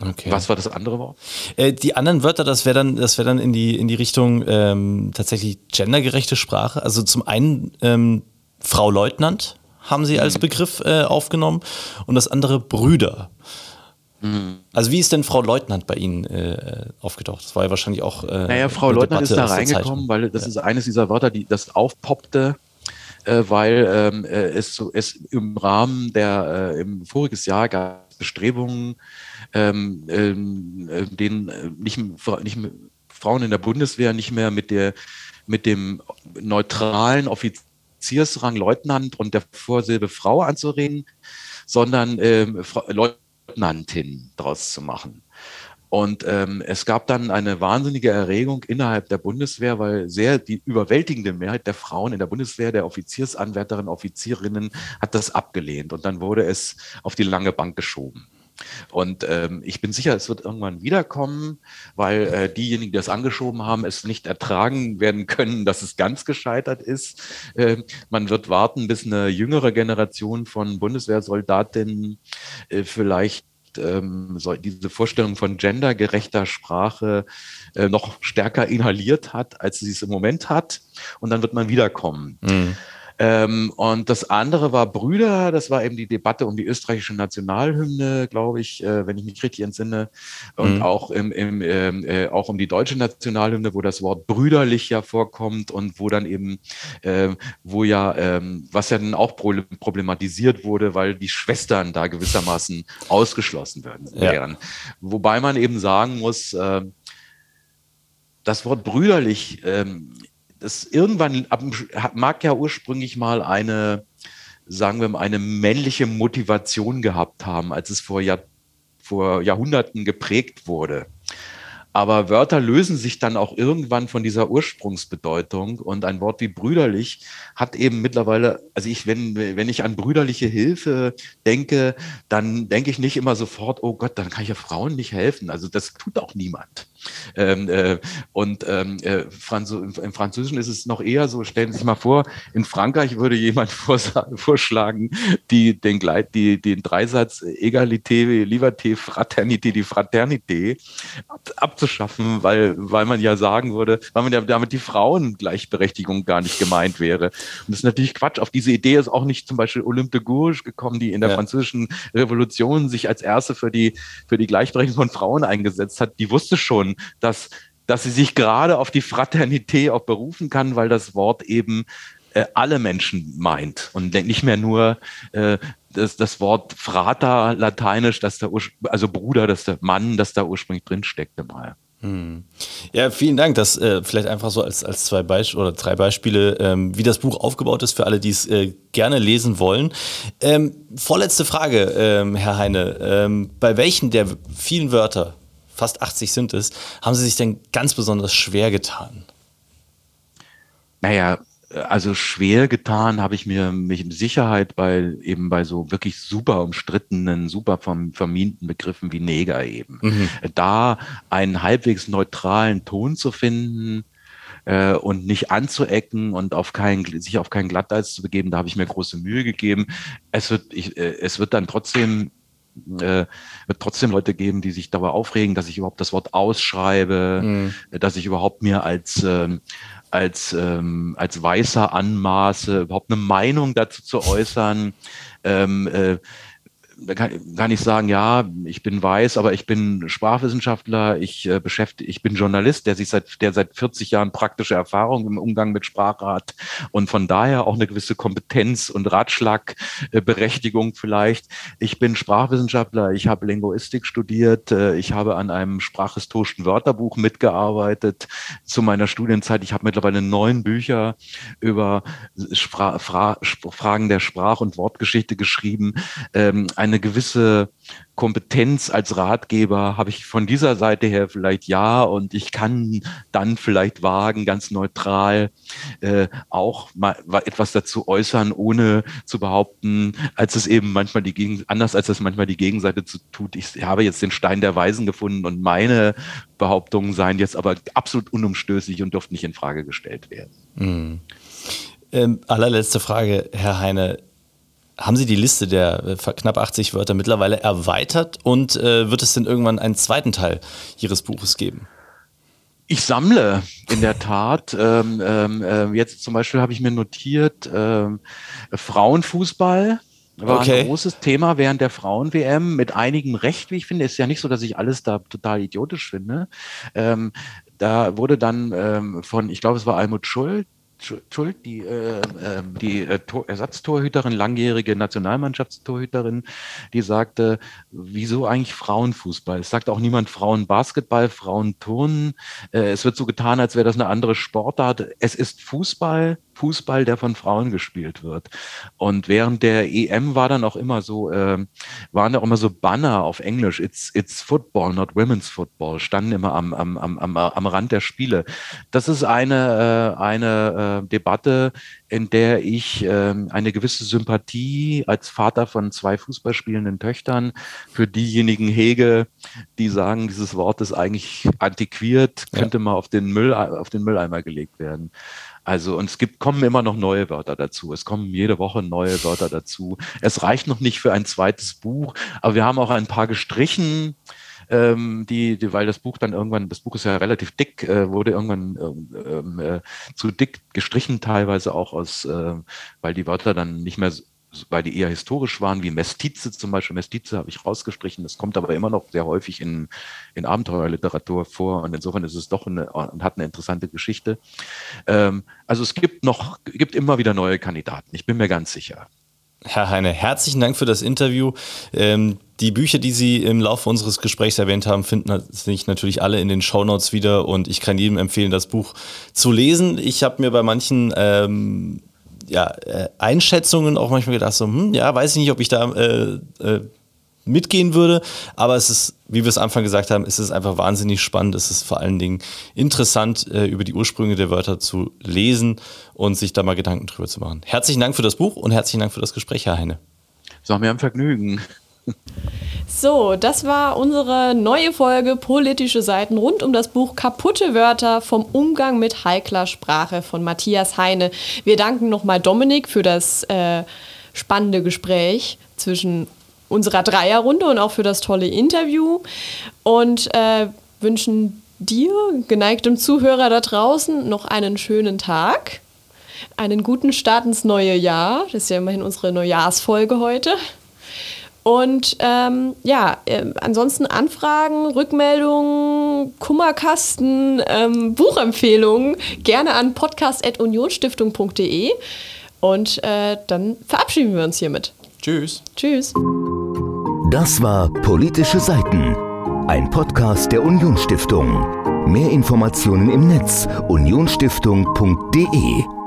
Okay. Was war das andere Wort? Äh, die anderen Wörter, das wäre dann, das wäre dann in die in die Richtung ähm, tatsächlich gendergerechte Sprache. Also zum einen ähm, Frau Leutnant haben sie als mhm. Begriff äh, aufgenommen und das andere Brüder. Mhm. Also wie ist denn Frau Leutnant bei Ihnen äh, aufgetaucht? Das war ja wahrscheinlich auch. Äh, naja, Frau Leutnant ist da reingekommen, weil das ja. ist eines dieser Wörter, die das aufpoppte, äh, weil ähm, äh, es, so, es im Rahmen der äh, im voriges Jahr gab Bestrebungen, ähm, ähm, äh, den nicht, nicht Frauen in der Bundeswehr nicht mehr mit der mit dem neutralen Offizier Offiziersrang Leutnant und der Vorsilbe Frau anzureden, sondern ähm, Leutnantin draus zu machen. Und ähm, es gab dann eine wahnsinnige Erregung innerhalb der Bundeswehr, weil sehr die überwältigende Mehrheit der Frauen in der Bundeswehr, der Offiziersanwärterinnen, Offizierinnen, hat das abgelehnt. Und dann wurde es auf die lange Bank geschoben. Und ähm, ich bin sicher, es wird irgendwann wiederkommen, weil äh, diejenigen, die das angeschoben haben, es nicht ertragen werden können, dass es ganz gescheitert ist. Äh, man wird warten, bis eine jüngere Generation von Bundeswehrsoldatinnen äh, vielleicht ähm, diese Vorstellung von gendergerechter Sprache äh, noch stärker inhaliert hat, als sie es im Moment hat. Und dann wird man wiederkommen. Mhm. Ähm, und das andere war Brüder, das war eben die Debatte um die österreichische Nationalhymne, glaube ich, äh, wenn ich mich richtig entsinne. Und mhm. auch, im, im, ähm, äh, auch um die deutsche Nationalhymne, wo das Wort brüderlich ja vorkommt und wo dann eben, äh, wo ja, ähm, was ja dann auch problematisiert wurde, weil die Schwestern da gewissermaßen ausgeschlossen werden wären. Ja. Wobei man eben sagen muss, äh, das Wort brüderlich ähm, das irgendwann mag ja ursprünglich mal eine, sagen wir mal, eine männliche Motivation gehabt haben, als es vor, Jahr, vor Jahrhunderten geprägt wurde. Aber Wörter lösen sich dann auch irgendwann von dieser Ursprungsbedeutung und ein Wort wie brüderlich hat eben mittlerweile, also ich, wenn, wenn ich an brüderliche Hilfe denke, dann denke ich nicht immer sofort, oh Gott, dann kann ich ja Frauen nicht helfen. Also das tut auch niemand. Ähm, äh, und ähm, äh, Franzo im Französischen ist es noch eher so, stellen Sie sich mal vor, in Frankreich würde jemand vorschlagen, die, den, Gleit, die, den Dreisatz Egalité, Liberté, Fraternité, die Fraternité ab, abzuschaffen, weil, weil man ja sagen würde, weil man ja damit die Frauengleichberechtigung gar nicht gemeint wäre. Und das ist natürlich Quatsch. Auf diese Idee ist auch nicht zum Beispiel Olympe de Gouges gekommen, die in der ja. französischen Revolution sich als erste für die, für die Gleichberechtigung von Frauen eingesetzt hat. Die wusste schon, dass, dass sie sich gerade auf die Fraternität auch berufen kann, weil das Wort eben äh, alle Menschen meint und nicht mehr nur äh, das, das Wort Frater lateinisch, dass da also Bruder, dass der Mann, das da ursprünglich drin steckte mal. Hm. Ja, vielen Dank. Das äh, vielleicht einfach so als, als zwei Beispiele oder drei Beispiele, ähm, wie das Buch aufgebaut ist für alle, die es äh, gerne lesen wollen. Ähm, vorletzte Frage, ähm, Herr Heine. Ähm, bei welchen der vielen Wörter, fast 80 sind es, haben Sie sich denn ganz besonders schwer getan? Naja, also schwer getan habe ich mir mich in Sicherheit bei eben bei so wirklich super umstrittenen, super verminten Begriffen wie Neger eben. Mhm. Da einen halbwegs neutralen Ton zu finden äh, und nicht anzuecken und auf keinen, sich auf keinen Glatteis zu begeben, da habe ich mir große Mühe gegeben. Es wird, ich, äh, es wird dann trotzdem äh, wird trotzdem Leute geben, die sich darüber aufregen, dass ich überhaupt das Wort ausschreibe, mhm. dass ich überhaupt mir als äh, als, ähm, als Weißer anmaße, überhaupt eine Meinung dazu zu äußern. Ähm, äh, da kann, kann ich sagen, ja, ich bin weiß, aber ich bin Sprachwissenschaftler, ich äh, beschäftige, ich bin Journalist, der sich seit, der seit 40 Jahren praktische Erfahrung im Umgang mit Sprache hat und von daher auch eine gewisse Kompetenz und Ratschlagberechtigung vielleicht. Ich bin Sprachwissenschaftler, ich habe Linguistik studiert, äh, ich habe an einem sprachhistorischen Wörterbuch mitgearbeitet zu meiner Studienzeit. Ich habe mittlerweile neun Bücher über Spra Fra Fragen der Sprach- und Wortgeschichte geschrieben. Ähm, eine gewisse Kompetenz als Ratgeber habe ich von dieser Seite her vielleicht ja und ich kann dann vielleicht wagen, ganz neutral äh, auch mal etwas dazu äußern, ohne zu behaupten, als es eben manchmal die Gegen anders als es manchmal die Gegenseite zu tut. Ich habe jetzt den Stein der Weisen gefunden und meine Behauptungen seien jetzt aber absolut unumstößlich und dürften nicht in Frage gestellt werden. Mhm. Ähm, allerletzte Frage, Herr Heine haben Sie die Liste der äh, knapp 80 Wörter mittlerweile erweitert und äh, wird es denn irgendwann einen zweiten Teil Ihres Buches geben? Ich sammle in der Tat. Ähm, ähm, äh, jetzt zum Beispiel habe ich mir notiert, ähm, Frauenfußball war okay. ein großes Thema während der Frauen-WM mit einigem Recht, wie ich finde. Ist ja nicht so, dass ich alles da total idiotisch finde. Ähm, da wurde dann ähm, von, ich glaube, es war Almut Schuld, Schuld, die, äh, äh, die äh, Ersatztorhüterin, langjährige Nationalmannschaftstorhüterin, die sagte, wieso eigentlich Frauenfußball? Es sagt auch niemand Frauenbasketball, Frauenturnen. Äh, es wird so getan, als wäre das eine andere Sportart. Es ist Fußball Fußball, der von Frauen gespielt wird. Und während der EM war dann auch immer so, äh, waren da auch immer so Banner auf Englisch, it's, it's football, not women's football, standen immer am, am, am, am, am Rand der Spiele. Das ist eine, äh, eine äh, Debatte, in der ich äh, eine gewisse Sympathie als Vater von zwei Fußballspielenden Töchtern für diejenigen hege, die sagen, dieses Wort ist eigentlich antiquiert, könnte ja. mal auf den Müll, auf den Mülleimer gelegt werden. Also, und es gibt, kommen immer noch neue Wörter dazu. Es kommen jede Woche neue Wörter dazu. Es reicht noch nicht für ein zweites Buch, aber wir haben auch ein paar gestrichen, ähm, die, die, weil das Buch dann irgendwann, das Buch ist ja relativ dick, äh, wurde irgendwann ähm, äh, zu dick gestrichen, teilweise auch aus, äh, weil die Wörter dann nicht mehr weil die eher historisch waren, wie Mestize zum Beispiel. Mestize habe ich rausgestrichen. Das kommt aber immer noch sehr häufig in, in Abenteuerliteratur vor. Und insofern ist es doch eine, und hat eine interessante Geschichte. Ähm, also es gibt noch, gibt immer wieder neue Kandidaten. Ich bin mir ganz sicher. Herr Heine, herzlichen Dank für das Interview. Ähm, die Bücher, die Sie im Laufe unseres Gesprächs erwähnt haben, finden sich natürlich alle in den Shownotes wieder und ich kann jedem empfehlen, das Buch zu lesen. Ich habe mir bei manchen ähm, ja, äh, Einschätzungen auch manchmal gedacht, so, hm, ja, weiß ich nicht, ob ich da äh, äh, mitgehen würde, aber es ist, wie wir es am Anfang gesagt haben, es ist einfach wahnsinnig spannend. Es ist vor allen Dingen interessant, äh, über die Ursprünge der Wörter zu lesen und sich da mal Gedanken drüber zu machen. Herzlichen Dank für das Buch und herzlichen Dank für das Gespräch, Herr Heine. Es war mir ein Vergnügen. So, das war unsere neue Folge Politische Seiten rund um das Buch Kaputte Wörter vom Umgang mit heikler Sprache von Matthias Heine. Wir danken nochmal Dominik für das äh, spannende Gespräch zwischen unserer Dreierrunde und auch für das tolle Interview und äh, wünschen dir, geneigtem Zuhörer da draußen, noch einen schönen Tag, einen guten Start ins neue Jahr. Das ist ja immerhin unsere Neujahrsfolge heute. Und ähm, ja, äh, ansonsten Anfragen, Rückmeldungen, Kummerkasten, ähm, Buchempfehlungen gerne an podcast.unionstiftung.de. Und äh, dann verabschieden wir uns hiermit. Tschüss. Tschüss. Das war Politische Seiten, ein Podcast der Unionsstiftung. Mehr Informationen im Netz unionsstiftung.de